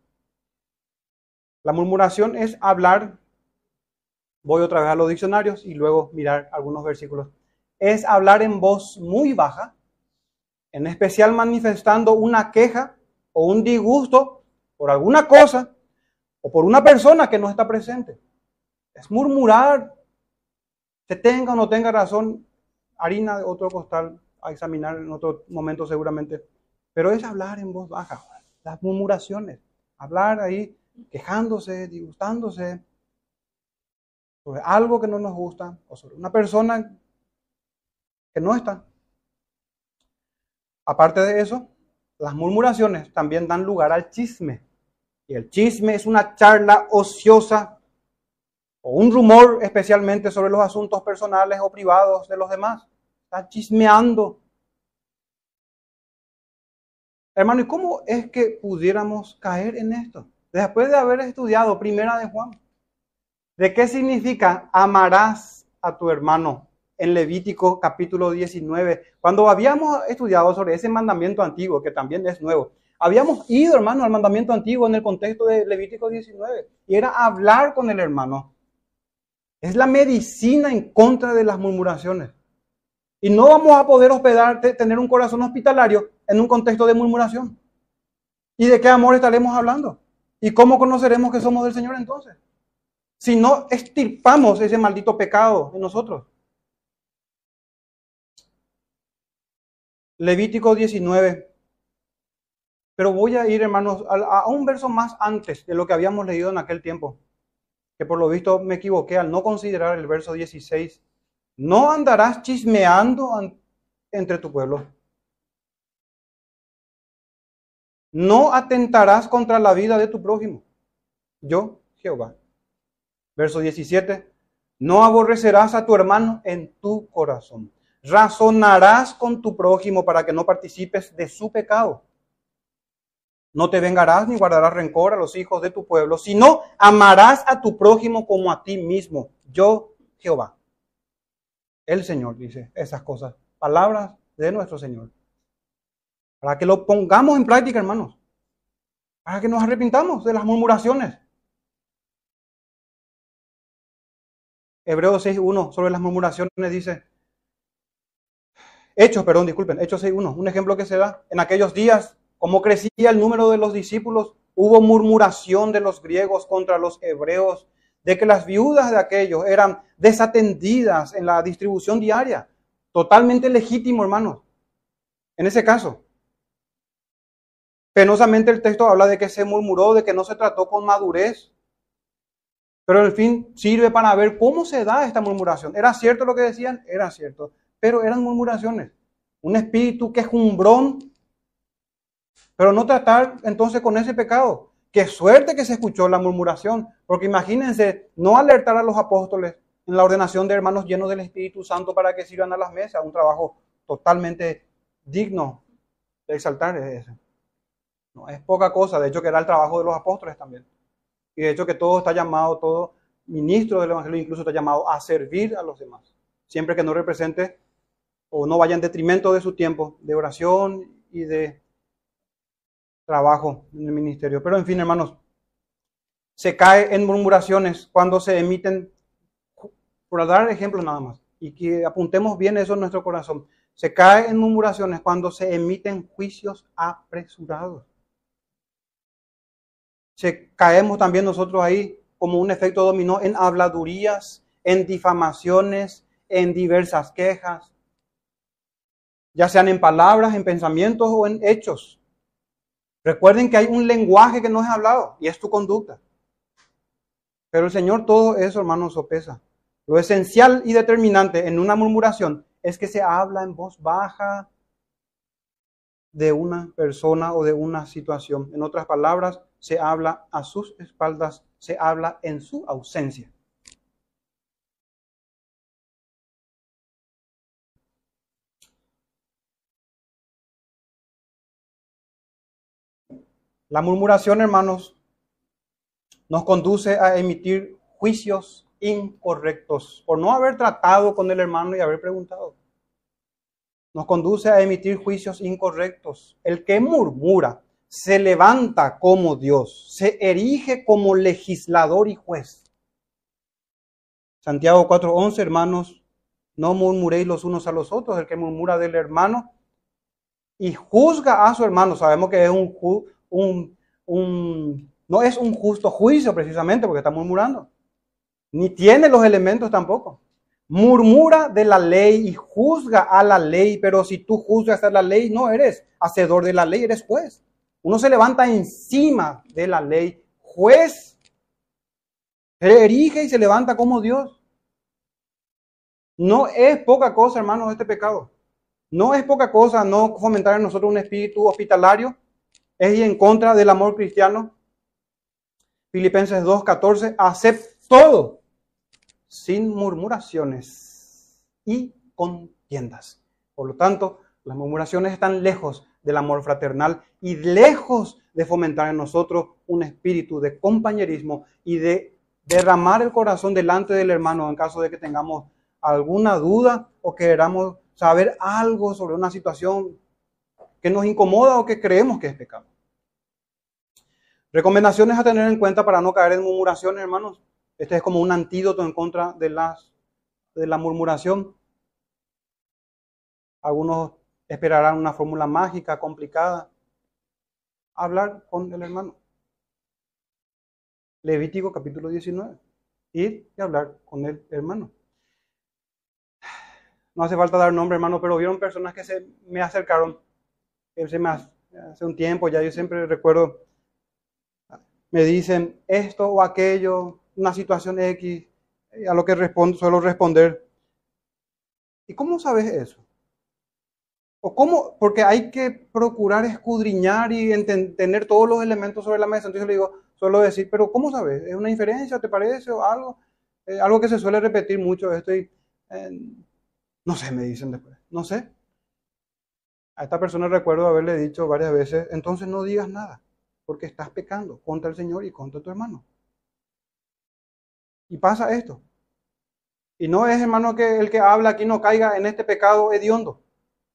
La murmuración es hablar, voy otra vez a los diccionarios y luego mirar algunos versículos, es hablar en voz muy baja, en especial manifestando una queja o un disgusto por alguna cosa o por una persona que no está presente. Es murmurar, se tenga o no tenga razón, harina de otro costal a examinar en otro momento seguramente, pero es hablar en voz baja, las murmuraciones, hablar ahí quejándose, disgustándose sobre algo que no nos gusta o sobre una persona que no está. Aparte de eso, las murmuraciones también dan lugar al chisme. Y el chisme es una charla ociosa o un rumor especialmente sobre los asuntos personales o privados de los demás. Está chismeando. Hermano, ¿y cómo es que pudiéramos caer en esto? Después de haber estudiado Primera de Juan, ¿de qué significa amarás a tu hermano en Levítico capítulo 19? Cuando habíamos estudiado sobre ese mandamiento antiguo, que también es nuevo, habíamos ido, hermano, al mandamiento antiguo en el contexto de Levítico 19, y era hablar con el hermano. Es la medicina en contra de las murmuraciones. Y no vamos a poder hospedar, tener un corazón hospitalario en un contexto de murmuración. ¿Y de qué amor estaremos hablando? ¿Y cómo conoceremos que somos del Señor entonces? Si no estirpamos ese maldito pecado en nosotros. Levítico 19. Pero voy a ir, hermanos, a, a un verso más antes de lo que habíamos leído en aquel tiempo que por lo visto me equivoqué al no considerar el verso 16. No andarás chismeando entre tu pueblo. No atentarás contra la vida de tu prójimo. Yo, Jehová. Verso 17. No aborrecerás a tu hermano en tu corazón. Razonarás con tu prójimo para que no participes de su pecado. No te vengarás ni guardarás rencor a los hijos de tu pueblo, sino amarás a tu prójimo como a ti mismo. Yo, Jehová. El Señor dice esas cosas. Palabras de nuestro Señor. Para que lo pongamos en práctica, hermanos. Para que nos arrepintamos de las murmuraciones. Hebreos 6.1 sobre las murmuraciones dice, Hechos, perdón, disculpen, Hechos 6.1, un ejemplo que se da. En aquellos días como crecía el número de los discípulos, hubo murmuración de los griegos contra los hebreos, de que las viudas de aquellos eran desatendidas en la distribución diaria. Totalmente legítimo, hermanos. En ese caso. Penosamente el texto habla de que se murmuró, de que no se trató con madurez. Pero en fin, sirve para ver cómo se da esta murmuración. ¿Era cierto lo que decían? Era cierto. Pero eran murmuraciones. Un espíritu quejumbrón pero no tratar entonces con ese pecado. Qué suerte que se escuchó la murmuración, porque imagínense no alertar a los apóstoles en la ordenación de hermanos llenos del Espíritu Santo para que sirvan a las mesas, un trabajo totalmente digno de exaltar es poca cosa, de hecho que era el trabajo de los apóstoles también. Y de hecho que todo está llamado, todo ministro del Evangelio incluso está llamado a servir a los demás, siempre que no represente o no vaya en detrimento de su tiempo de oración y de trabajo en el ministerio. Pero en fin, hermanos, se cae en murmuraciones cuando se emiten, por dar ejemplo nada más, y que apuntemos bien eso en nuestro corazón, se cae en murmuraciones cuando se emiten juicios apresurados. se caemos también nosotros ahí como un efecto dominó en habladurías, en difamaciones, en diversas quejas, ya sean en palabras, en pensamientos o en hechos. Recuerden que hay un lenguaje que no es hablado y es tu conducta. Pero el Señor todo eso, hermanos, sopesa. Lo esencial y determinante en una murmuración es que se habla en voz baja de una persona o de una situación. En otras palabras, se habla a sus espaldas, se habla en su ausencia. La murmuración, hermanos, nos conduce a emitir juicios incorrectos por no haber tratado con el hermano y haber preguntado. Nos conduce a emitir juicios incorrectos. El que murmura se levanta como Dios, se erige como legislador y juez. Santiago 4:11, hermanos, no murmuréis los unos a los otros. El que murmura del hermano y juzga a su hermano, sabemos que es un, un, un, no es un justo juicio precisamente porque está murmurando. Ni tiene los elementos tampoco. Murmura de la ley y juzga a la ley, pero si tú juzgas a la ley, no eres hacedor de la ley, eres juez. Uno se levanta encima de la ley, juez, se erige y se levanta como Dios. No es poca cosa, hermanos, este pecado. No es poca cosa no fomentar en nosotros un espíritu hospitalario es en contra del amor cristiano. Filipenses 2.14, acepta todo sin murmuraciones y contiendas. Por lo tanto, las murmuraciones están lejos del amor fraternal y lejos de fomentar en nosotros un espíritu de compañerismo y de derramar el corazón delante del hermano en caso de que tengamos alguna duda o queramos saber algo sobre una situación que nos incomoda o que creemos que es pecado. Recomendaciones a tener en cuenta para no caer en murmuraciones, hermanos. Este es como un antídoto en contra de, las, de la murmuración. Algunos esperarán una fórmula mágica, complicada. Hablar con el hermano. Levítico capítulo 19. Ir y hablar con el hermano. No hace falta dar nombre, hermano, pero vieron personas que se me acercaron se me hace un tiempo ya, yo siempre recuerdo, me dicen esto o aquello, una situación X, a lo que respondo, suelo responder. ¿Y cómo sabes eso? ¿O cómo? Porque hay que procurar escudriñar y tener todos los elementos sobre la mesa. Entonces le digo, suelo decir, pero ¿cómo sabes? ¿Es una inferencia, te parece? ¿O algo? Eh, algo que se suele repetir mucho. Estoy, no sé, me dicen después. No sé. A esta persona recuerdo haberle dicho varias veces, entonces no digas nada, porque estás pecando contra el Señor y contra tu hermano. Y pasa esto. Y no es, hermano, que el que habla aquí no caiga en este pecado hediondo.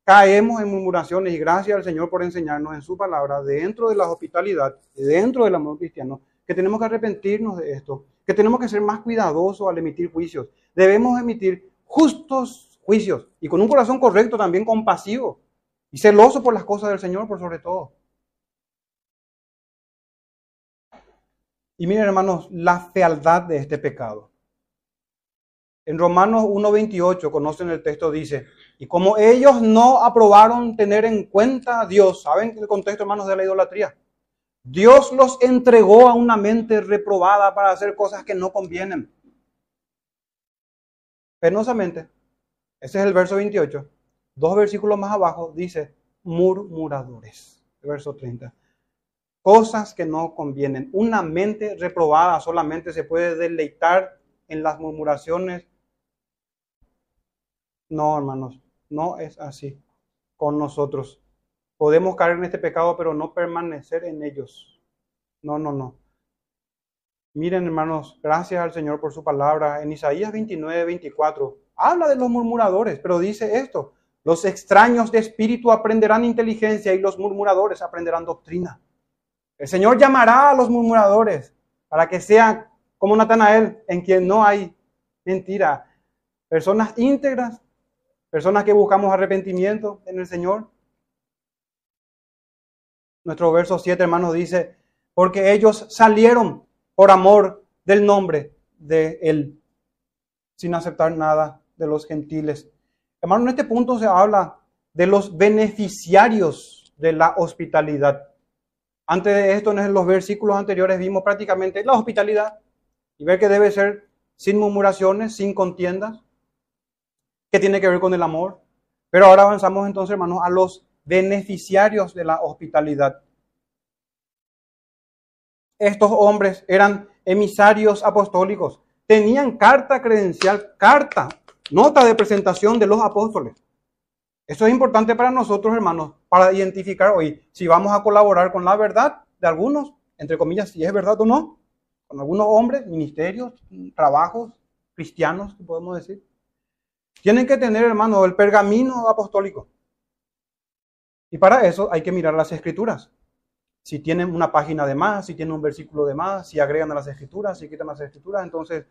Caemos en murmuraciones y gracias al Señor por enseñarnos en su palabra, dentro de la hospitalidad, dentro del amor cristiano, que tenemos que arrepentirnos de esto, que tenemos que ser más cuidadosos al emitir juicios. Debemos emitir justos juicios y con un corazón correcto, también compasivo, y celoso por las cosas del Señor, por sobre todo. Y miren, hermanos, la fealdad de este pecado. En Romanos 1.28, conocen el texto, dice, y como ellos no aprobaron tener en cuenta a Dios, ¿saben el contexto, hermanos, de la idolatría? Dios los entregó a una mente reprobada para hacer cosas que no convienen. Penosamente, ese es el verso 28. Dos versículos más abajo dice murmuradores, verso 30. Cosas que no convienen. Una mente reprobada solamente se puede deleitar en las murmuraciones. No, hermanos, no es así con nosotros. Podemos caer en este pecado, pero no permanecer en ellos. No, no, no. Miren, hermanos, gracias al Señor por su palabra. En Isaías 29, 24, habla de los murmuradores, pero dice esto, los extraños de espíritu aprenderán inteligencia y los murmuradores aprenderán doctrina. El Señor llamará a los murmuradores para que sean como Natanael, en quien no hay mentira. Personas íntegras, personas que buscamos arrepentimiento en el Señor. Nuestro verso 7, hermanos, dice, porque ellos salieron por amor del nombre de Él, sin aceptar nada de los gentiles. Hermano, en este punto se habla de los beneficiarios de la hospitalidad. Antes de esto, en los versículos anteriores vimos prácticamente la hospitalidad y ver que debe ser sin murmuraciones, sin contiendas, que tiene que ver con el amor. Pero ahora avanzamos entonces, hermanos, a los beneficiarios de la hospitalidad. Estos hombres eran emisarios apostólicos, tenían carta credencial, carta, nota de presentación de los apóstoles. Eso es importante para nosotros, hermanos, para identificar hoy si vamos a colaborar con la verdad de algunos, entre comillas, si es verdad o no, con algunos hombres, ministerios, trabajos cristianos, podemos decir. Tienen que tener, hermanos, el pergamino apostólico. Y para eso hay que mirar las escrituras. Si tienen una página de más, si tienen un versículo de más, si agregan a las escrituras, si quitan las escrituras, entonces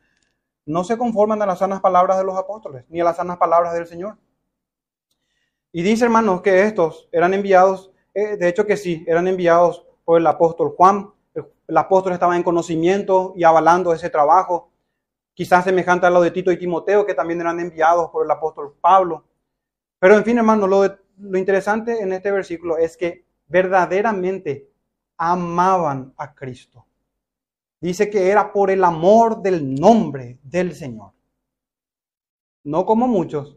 no se conforman a las sanas palabras de los apóstoles, ni a las sanas palabras del Señor. Y dice, hermanos, que estos eran enviados, eh, de hecho que sí, eran enviados por el apóstol Juan. El, apóstol estaba en conocimiento y avalando ese trabajo, quizás semejante a lo de Tito y Timoteo, que también eran enviados por el apóstol Pablo. Pero en fin, hermanos, lo, lo interesante en este versículo es que verdaderamente amaban a Cristo. Dice que era por el amor del nombre del Señor. No como muchos,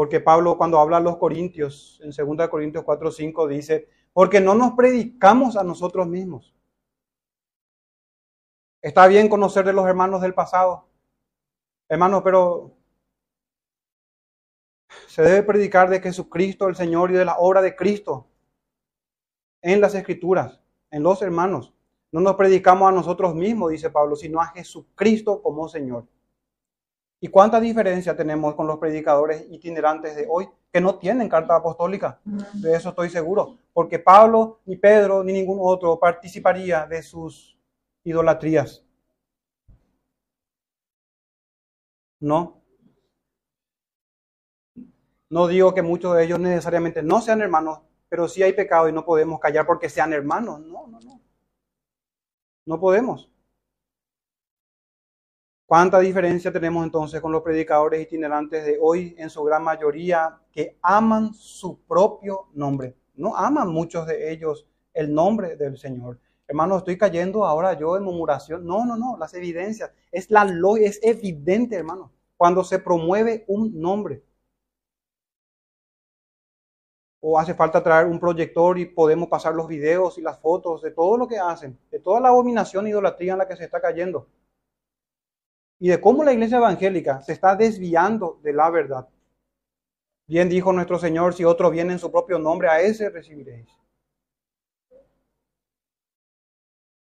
porque Pablo cuando habla a los Corintios, en 2 Corintios 4, 5, dice, porque no nos predicamos a nosotros mismos. Está bien conocer de los hermanos del pasado, hermanos, pero se debe predicar de Jesucristo, el Señor, y de la obra de Cristo en las Escrituras, en los hermanos. No nos predicamos a nosotros mismos, dice Pablo, sino a Jesucristo como Señor. ¿Y cuánta diferencia tenemos con los predicadores itinerantes de hoy que no tienen carta apostólica? De eso estoy seguro. Porque Pablo, ni Pedro, ni ningún otro participaría de sus idolatrías. No. No digo que muchos de ellos necesariamente no sean hermanos, pero sí hay pecado y no podemos callar porque sean hermanos. No, no, no. No podemos. ¿Cuánta diferencia tenemos entonces con los predicadores itinerantes de hoy, en su gran mayoría, que aman su propio nombre? No aman muchos de ellos el nombre del Señor. Hermano, estoy cayendo ahora yo en murmuración. No, no, no, las evidencias. Es, la, es evidente, hermano, cuando se promueve un nombre. O hace falta traer un proyector y podemos pasar los videos y las fotos de todo lo que hacen, de toda la abominación e idolatría en la que se está cayendo y de cómo la iglesia evangélica se está desviando de la verdad. Bien dijo nuestro Señor, si otro viene en su propio nombre, a ese recibiréis.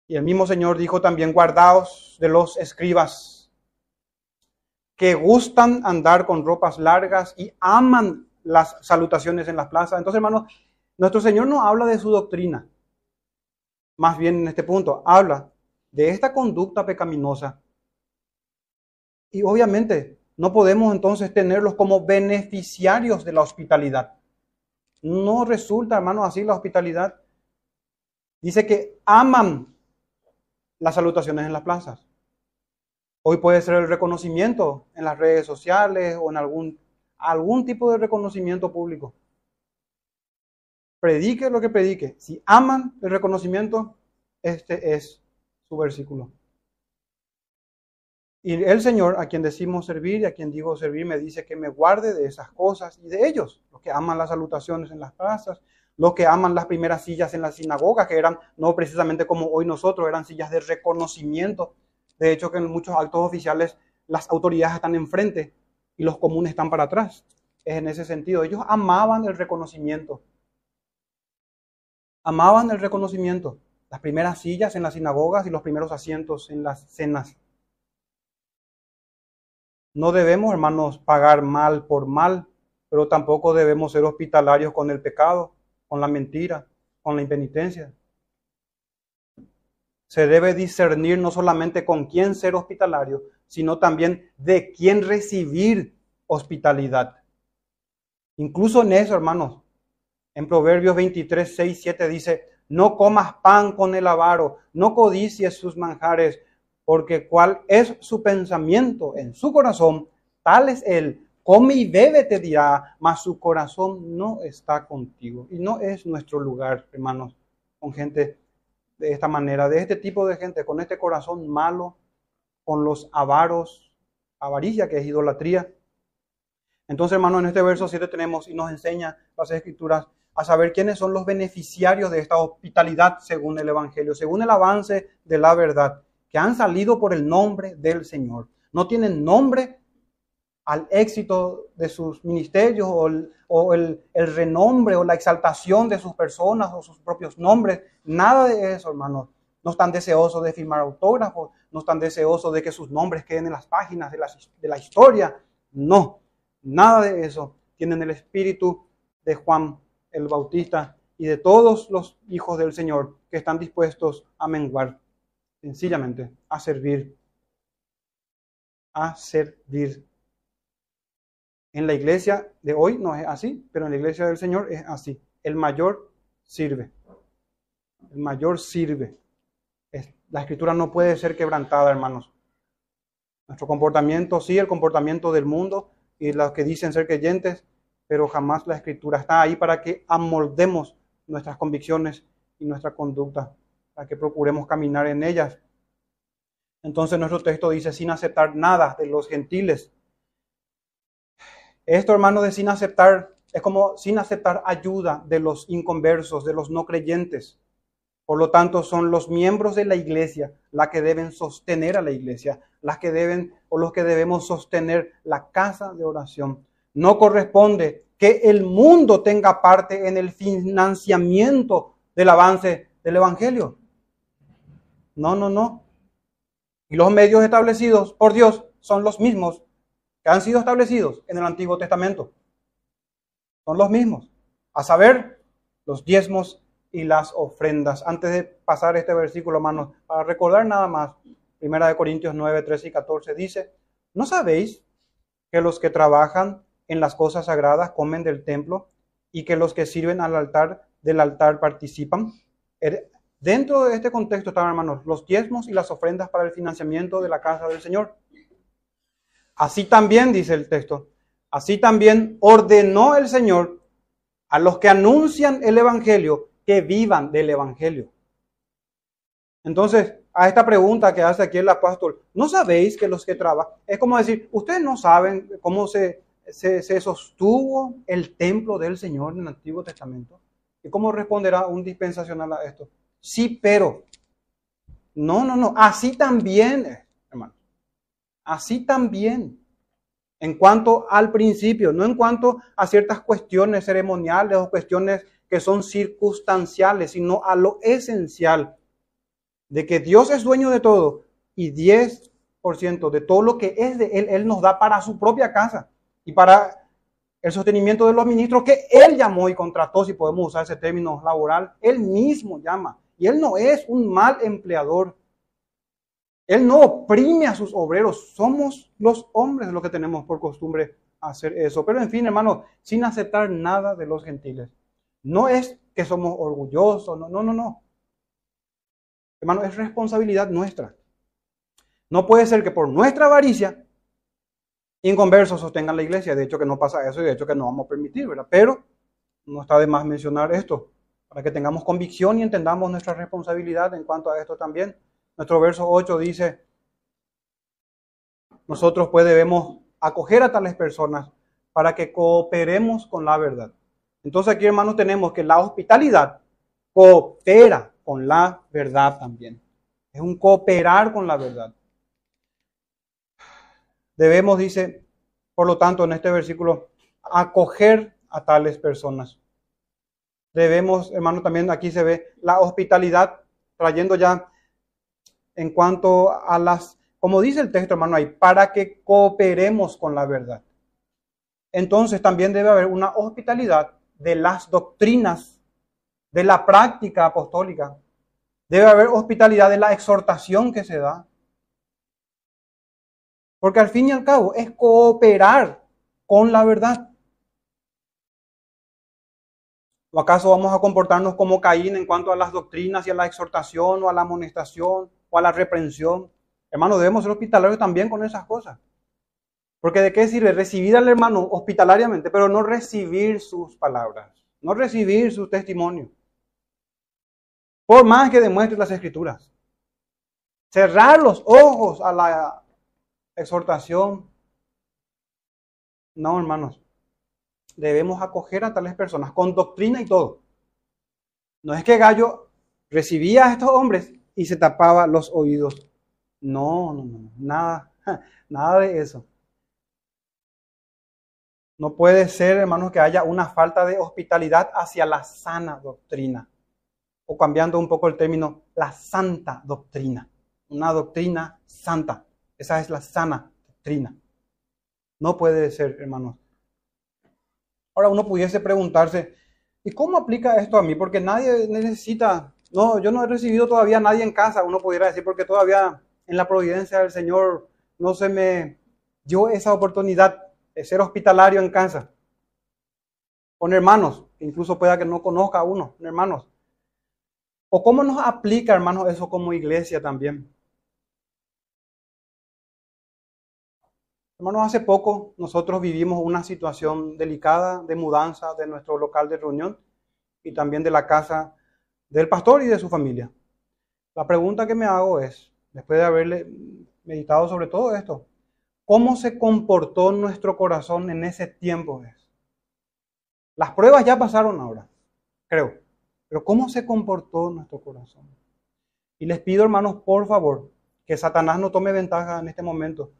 Y el mismo Señor dijo también, guardaos de los escribas, que gustan andar con ropas largas y aman las salutaciones en las plazas. Entonces, hermanos, nuestro Señor no habla de su doctrina. Más bien en este punto, habla de esta conducta pecaminosa y obviamente no podemos entonces tenerlos como beneficiarios de la hospitalidad. No resulta, hermanos, así la hospitalidad. Dice que aman las salutaciones en las plazas. Hoy puede ser el reconocimiento en las redes sociales o en algún, algún tipo de reconocimiento público. Predique lo que predique. Si aman el reconocimiento, este es su versículo. Y el Señor, a quien decimos servir y a quien digo servir, me dice que me guarde de esas cosas y de ellos, los que aman las salutaciones en las plazas, los que aman las primeras sillas en la sinagoga, que eran no precisamente como hoy nosotros, eran sillas de reconocimiento. De hecho, que en muchos actos oficiales las autoridades están enfrente y los comunes están para atrás. Es en ese sentido. Ellos amaban el reconocimiento. Amaban el reconocimiento. Las primeras sillas en las sinagogas y los primeros asientos en las cenas no debemos, hermanos, pagar mal por mal, pero tampoco debemos ser hospitalarios con el pecado, con la mentira, con la impenitencia. Se debe discernir no solamente con quién ser hospitalario, sino también de quién recibir hospitalidad. Incluso en eso, hermanos, en Proverbios 23, 6, 7 dice, No comas pan con el avaro, no codicies sus manjares, porque cuál es su pensamiento en su corazón, tal es él. Come y bebe, te dirá, mas su corazón no está contigo. Y no es nuestro lugar, hermanos, con gente de esta manera, de este tipo de gente, con este corazón malo, con los avaros, avaricia, que es idolatría. Entonces, hermanos, en este verso 7 tenemos y nos enseña las escrituras a saber quiénes son los beneficiarios de esta hospitalidad según el Evangelio, según el avance de la verdad, que han salido por el nombre del Señor. No tienen nombre al éxito de sus ministerios o, el, el, renombre o la exaltación de sus personas o sus propios nombres. Nada de eso, hermanos. No están deseosos de firmar autógrafos, no están deseosos de que sus nombres queden en las páginas de la, de la historia. No, nada de eso. Tienen el espíritu de Juan el Bautista y de todos los hijos del Señor que están dispuestos a menguar, sencillamente, a servir, a servir. En la iglesia de hoy no es así, pero en la iglesia del Señor es así. El mayor sirve. El mayor sirve. La escritura no puede ser quebrantada, hermanos. Nuestro comportamiento, sí, el comportamiento del mundo y los que dicen ser creyentes, pero jamás la escritura está ahí para que amoldemos nuestras convicciones y nuestra conducta, para que procuremos caminar en ellas. Entonces nuestro texto dice, sin aceptar nada de los gentiles. Esto, hermano, de sin aceptar, es como sin aceptar ayuda de los inconversos, de los no creyentes. Por lo tanto, son los miembros de la iglesia las que deben sostener a la iglesia, las que deben o los que debemos sostener la casa de oración. No corresponde que el mundo tenga parte en el financiamiento del avance del Evangelio. No, no, no. Y los medios establecidos por Dios son los mismos que han sido establecidos en el Antiguo Testamento. Son los mismos. A saber, los diezmos y las ofrendas. Antes de pasar este versículo, hermanos, para recordar nada más, Primera de Corintios 9, 13 y 14 dice, ¿no sabéis que los que trabajan en las cosas sagradas comen del templo y que los que sirven al altar del altar participan. Dentro de este contexto están, hermanos, los diezmos y las ofrendas para el financiamiento de la casa del Señor. Así también, dice el texto, así también ordenó el Señor a los que anuncian el Evangelio que vivan del Evangelio. Entonces, a esta pregunta que hace aquí el apóstol, ¿no sabéis que los que trabajan? Es como decir, ustedes no saben cómo se se, sostuvo el templo del Señor en el Antiguo Testamento. ¿Y cómo responderá un dispensacional a esto? Sí, pero. No, no, no. Así también, hermano. Así también. En cuanto al principio, no en cuanto a ciertas cuestiones ceremoniales o cuestiones que son circunstanciales, sino a lo esencial de que Dios es dueño de todo y 10% de todo lo que es de Él, Él nos da para su propia casa y para el sostenimiento de los ministros que él llamó y contrató, si podemos usar ese término laboral, él mismo llama. Y él no es un mal empleador. Él no oprime a sus obreros. Somos los hombres los que tenemos por costumbre hacer eso. Pero en fin, hermano, sin aceptar nada de los gentiles. No es que somos orgullosos, no, no, no, no. Hermano, es responsabilidad nuestra. No puede ser que por nuestra avaricia inconversos sostengan la iglesia. De hecho que no pasa eso y de hecho que no vamos a permitir, ¿verdad? Pero no está de más mencionar esto, para que tengamos convicción y entendamos nuestra responsabilidad en cuanto a esto también. Nuestro verso 8 dice, nosotros pues debemos acoger a tales personas para que cooperemos con la verdad. Entonces aquí, hermanos, tenemos que la hospitalidad coopera con la verdad también. Es un cooperar con la verdad. Debemos, dice, por lo tanto, en este versículo, acoger a tales personas. Debemos, hermano, también aquí se ve la hospitalidad, trayendo ya en cuanto a las, como dice el texto, hermano, ahí, para que cooperemos con la verdad. Entonces también debe haber una hospitalidad de las doctrinas, de la práctica apostólica. Debe haber hospitalidad de la exhortación que se da. Porque al fin y al cabo es cooperar con la verdad. ¿O acaso vamos a comportarnos como Caín en cuanto a las doctrinas y a la exhortación o a la amonestación o a la reprensión? Hermano, debemos ser hospitalarios también con esas cosas. Porque de qué sirve recibir al hermano hospitalariamente, pero no recibir sus palabras, no recibir su testimonio. Por más que demuestre las escrituras. Cerrar los ojos a la exhortación. No, hermanos. Debemos acoger a tales personas con doctrina y todo. No es que Gallo recibía a estos hombres y se tapaba los oídos. No, no, no, nada, nada de eso. No puede ser, hermanos, que haya una falta de hospitalidad hacia la sana doctrina. O cambiando un poco el término, la santa doctrina. Una doctrina santa. Esa es la sana doctrina. No puede ser, hermanos. Ahora uno pudiese preguntarse, ¿y cómo aplica esto a mí? Porque nadie necesita, no, yo no he recibido todavía a nadie en casa, uno pudiera decir, porque todavía en la providencia del Señor no se me dio esa oportunidad ser hospitalario en casa, con hermanos, incluso pueda que no conozca a uno, hermanos. ¿O cómo nos aplica, hermanos, eso como iglesia también? Hermanos, hace poco nosotros vivimos una situación delicada de mudanza de nuestro local de reunión y también de la casa del pastor y de su familia. La pregunta que me hago es, después de haberle meditado sobre todo esto, ¿Cómo se comportó nuestro corazón en ese tiempo? Las pruebas ya pasaron ahora, creo. Pero ¿cómo se comportó nuestro corazón? Y les pido, hermanos, por favor, que Satanás no tome ventaja en este momento,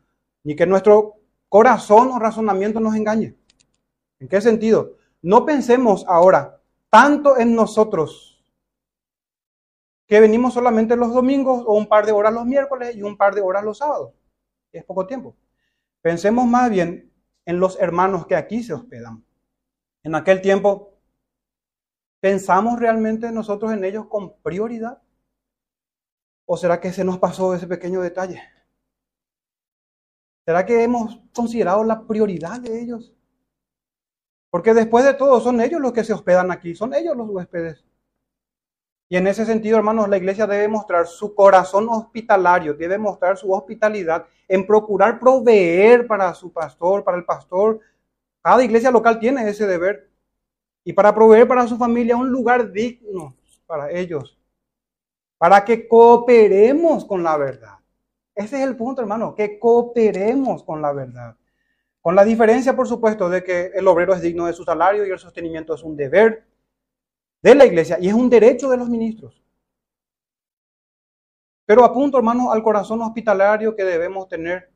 ni que nuestro corazón o razonamiento nos engañe. ¿En qué sentido? No pensemos ahora tanto en nosotros, que venimos solamente los domingos o un par de horas los miércoles y un par de horas los sábados. Es poco tiempo. Pensemos más bien en los hermanos que aquí se hospedan. En aquel tiempo, ¿pensamos realmente nosotros en ellos con prioridad? ¿O será que se nos pasó ese pequeño detalle? ¿Será que hemos considerado la prioridad de ellos? Porque después de todo son ellos los que se hospedan aquí, son ellos los huéspedes. Y en ese sentido, hermanos, la iglesia debe mostrar su corazón hospitalario, debe mostrar su hospitalidad en procurar proveer para su pastor, para el pastor. Cada iglesia local tiene ese deber. Y para proveer para su familia un lugar digno para ellos. Para que cooperemos con la verdad. Ese es el punto, hermano, que cooperemos con la verdad. Con la diferencia, por supuesto, de que el obrero es digno de su salario y el sostenimiento es un deber de la iglesia y es un derecho de los ministros. Pero apunto, hermanos, al corazón hospitalario que debemos tener.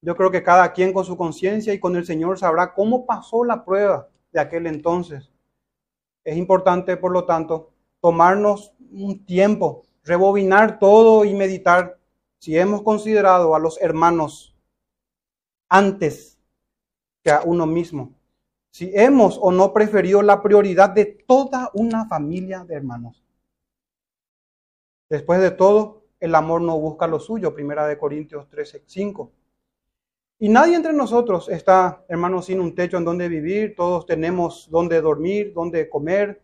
Yo creo que cada quien con su conciencia y con el Señor sabrá cómo pasó la prueba de aquel entonces. Es importante, por lo tanto, tomarnos un tiempo, rebobinar todo y meditar si hemos considerado a los hermanos antes que a uno mismo si hemos o no preferido la prioridad de toda una familia de hermanos. Después de todo, el amor no busca lo suyo, primera de Corintios 13, 5. Y nadie entre nosotros está, hermanos, sin un techo en donde vivir, todos tenemos donde dormir, donde comer.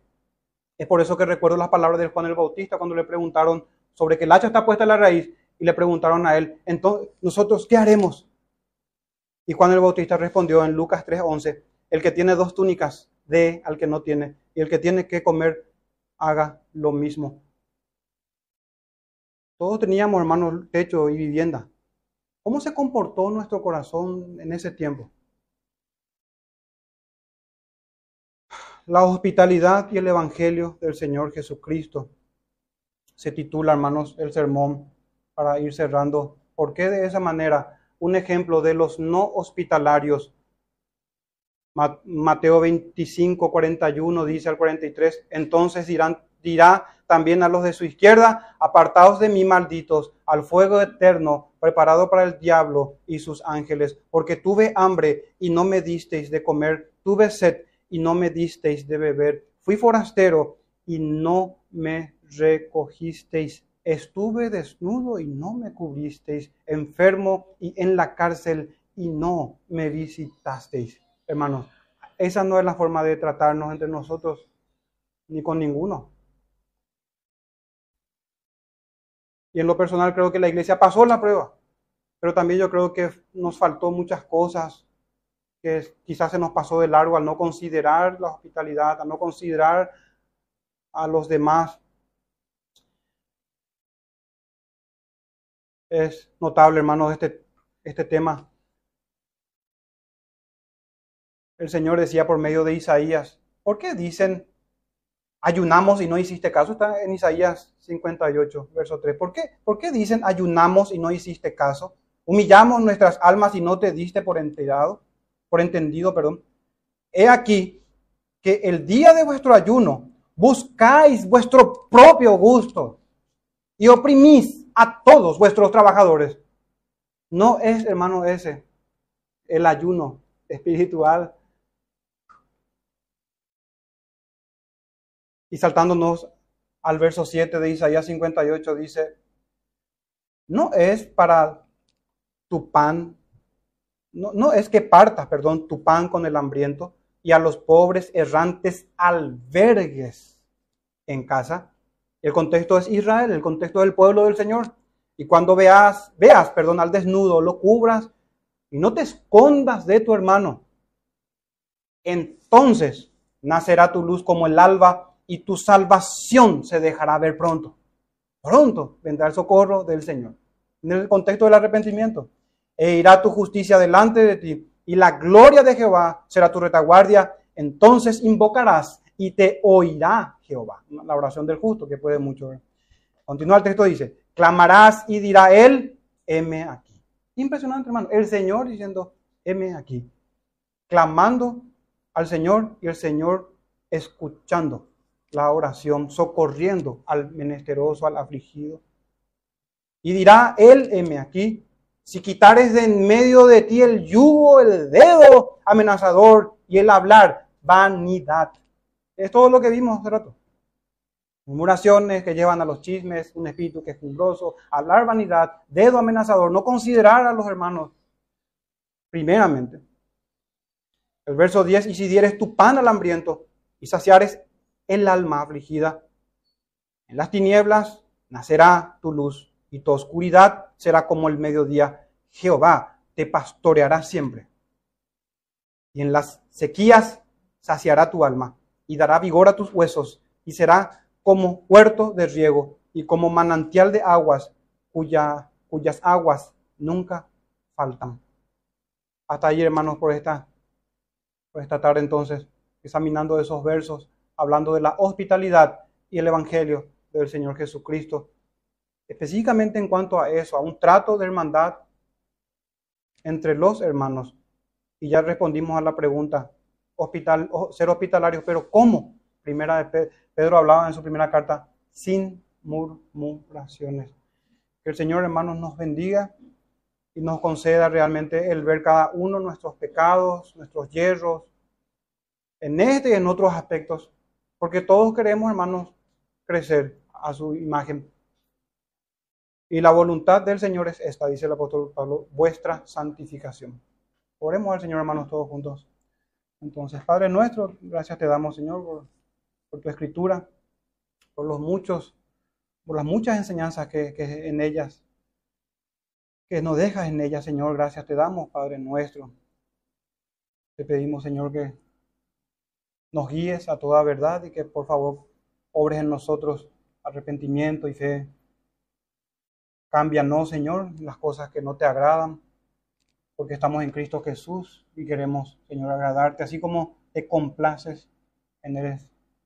Es por eso que recuerdo las palabras de Juan el Bautista cuando le preguntaron sobre que el hacha está puesta en la raíz y le preguntaron a él, entonces, ¿nosotros qué haremos? Y Juan el Bautista respondió en Lucas 3:11, el que tiene dos túnicas, dé al que no tiene. Y el que tiene que comer, haga lo mismo. Todos teníamos, hermanos, techo y vivienda. ¿Cómo se comportó nuestro corazón en ese tiempo? La hospitalidad y el Evangelio del Señor Jesucristo se titula, hermanos, el sermón para ir cerrando. ¿Por qué de esa manera? Un ejemplo de los no hospitalarios Mateo 25, 41 dice al 43, entonces dirá también a los de su izquierda, apartaos de mí, malditos, al fuego eterno preparado para el diablo y sus ángeles, porque tuve hambre y no me disteis de comer, tuve sed y no me disteis de beber, fui forastero y no me recogisteis, estuve desnudo y no me cubristeis, enfermo y en la cárcel y no me visitasteis hermanos, esa no es la forma de tratarnos entre nosotros. ni con ninguno. Y en lo personal creo que la iglesia pasó la prueba, pero también yo creo que nos faltó muchas cosas que quizás se nos pasó de largo al no considerar la hospitalidad, al no considerar a los demás. Es notable, hermanos, este, este tema. El Señor decía por medio de Isaías, ¿por qué dicen ayunamos y no hiciste caso? Está en Isaías 58, verso 3. ¿Por qué? ¿Por qué dicen ayunamos y no hiciste caso? Humillamos nuestras almas y no te diste por enterado por entendido, perdón. He aquí que el día de vuestro ayuno buscáis vuestro propio gusto y oprimís a todos vuestros trabajadores. No es, hermano, ese el ayuno espiritual. Y saltándonos al verso 7 de Isaías 58 dice, no es para tu pan no, es que partas, perdón, tu pan con el hambriento y a los pobres errantes albergues en casa. El contexto es Israel, el contexto del pueblo del Señor. Y cuando veas, veas, perdón, al desnudo, lo cubras y no te escondas de tu hermano. Entonces nacerá tu luz como el alba y tu salvación se dejará ver pronto. Pronto vendrá el socorro del Señor. En el contexto del arrepentimiento e irá tu justicia delante de ti, y la gloria de Jehová será tu retaguardia. Entonces invocarás y te oirá Jehová. La oración del justo, que puede mucho. Continúa el texto, dice, clamarás y dirá él, heme aquí. Impresionante, hermano. El Señor diciendo, heme aquí. Clamando al Señor y el Señor escuchando la oración, socorriendo al menesteroso, al afligido. Y dirá él, heme aquí, si quitares de en medio de ti el yugo, el dedo amenazador y el hablar, vanidad. Es todo lo que vimos hace rato. Murmuraciones que llevan a los chismes, un espíritu que es quejumbroso, hablar vanidad, dedo amenazador, no considerar a los hermanos primeramente. El verso 10, y si dieres tu pan al hambriento y saciares el alma afligida, en las tinieblas nacerá tu luz y tu oscuridad será como el mediodía. Jehová te pastoreará siempre. Y en las sequías saciará tu alma y dará vigor a tus huesos y será como huerto de riego y como manantial de aguas cuya, cuyas aguas nunca faltan. Hasta ahí, hermanos, por esta, por esta tarde entonces, examinando esos versos, hablando de la hospitalidad y el Evangelio del Señor Jesucristo específicamente en cuanto a eso, a un trato de hermandad entre los hermanos. Y ya respondimos a la pregunta, hospital, ser hospitalarios, pero ¿cómo? Primera de Pedro hablaba en su primera carta, sin murmuraciones. Que el Señor, hermanos, nos bendiga y nos conceda realmente el ver cada uno nuestros pecados, nuestros hierros, en este y en otros aspectos, porque todos queremos, hermanos, crecer a su imagen y la voluntad del Señor es esta, dice el apóstol Pablo, vuestra santificación. Oremos al Señor, hermanos, todos juntos. Entonces, Padre nuestro, gracias te damos, Señor, tu escritura, por los muchos, por las muchas enseñanzas que, que en ellas, que nos dejas en ellas, Señor. Gracias te damos, Padre nuestro. Te pedimos, Señor, que nos guíes a toda verdad y que por favor obres en nosotros arrepentimiento y fe Cámbianos, Señor, las cosas que no te agradan, porque estamos en Cristo Jesús y queremos, Señor, agradarte, así como te complaces en Él,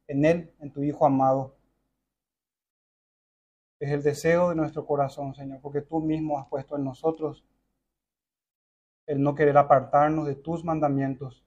en, él, en tu Hijo amado. Es el deseo de nuestro corazón, Señor, porque tú mismo has puesto en nosotros el no querer apartarnos de tus mandamientos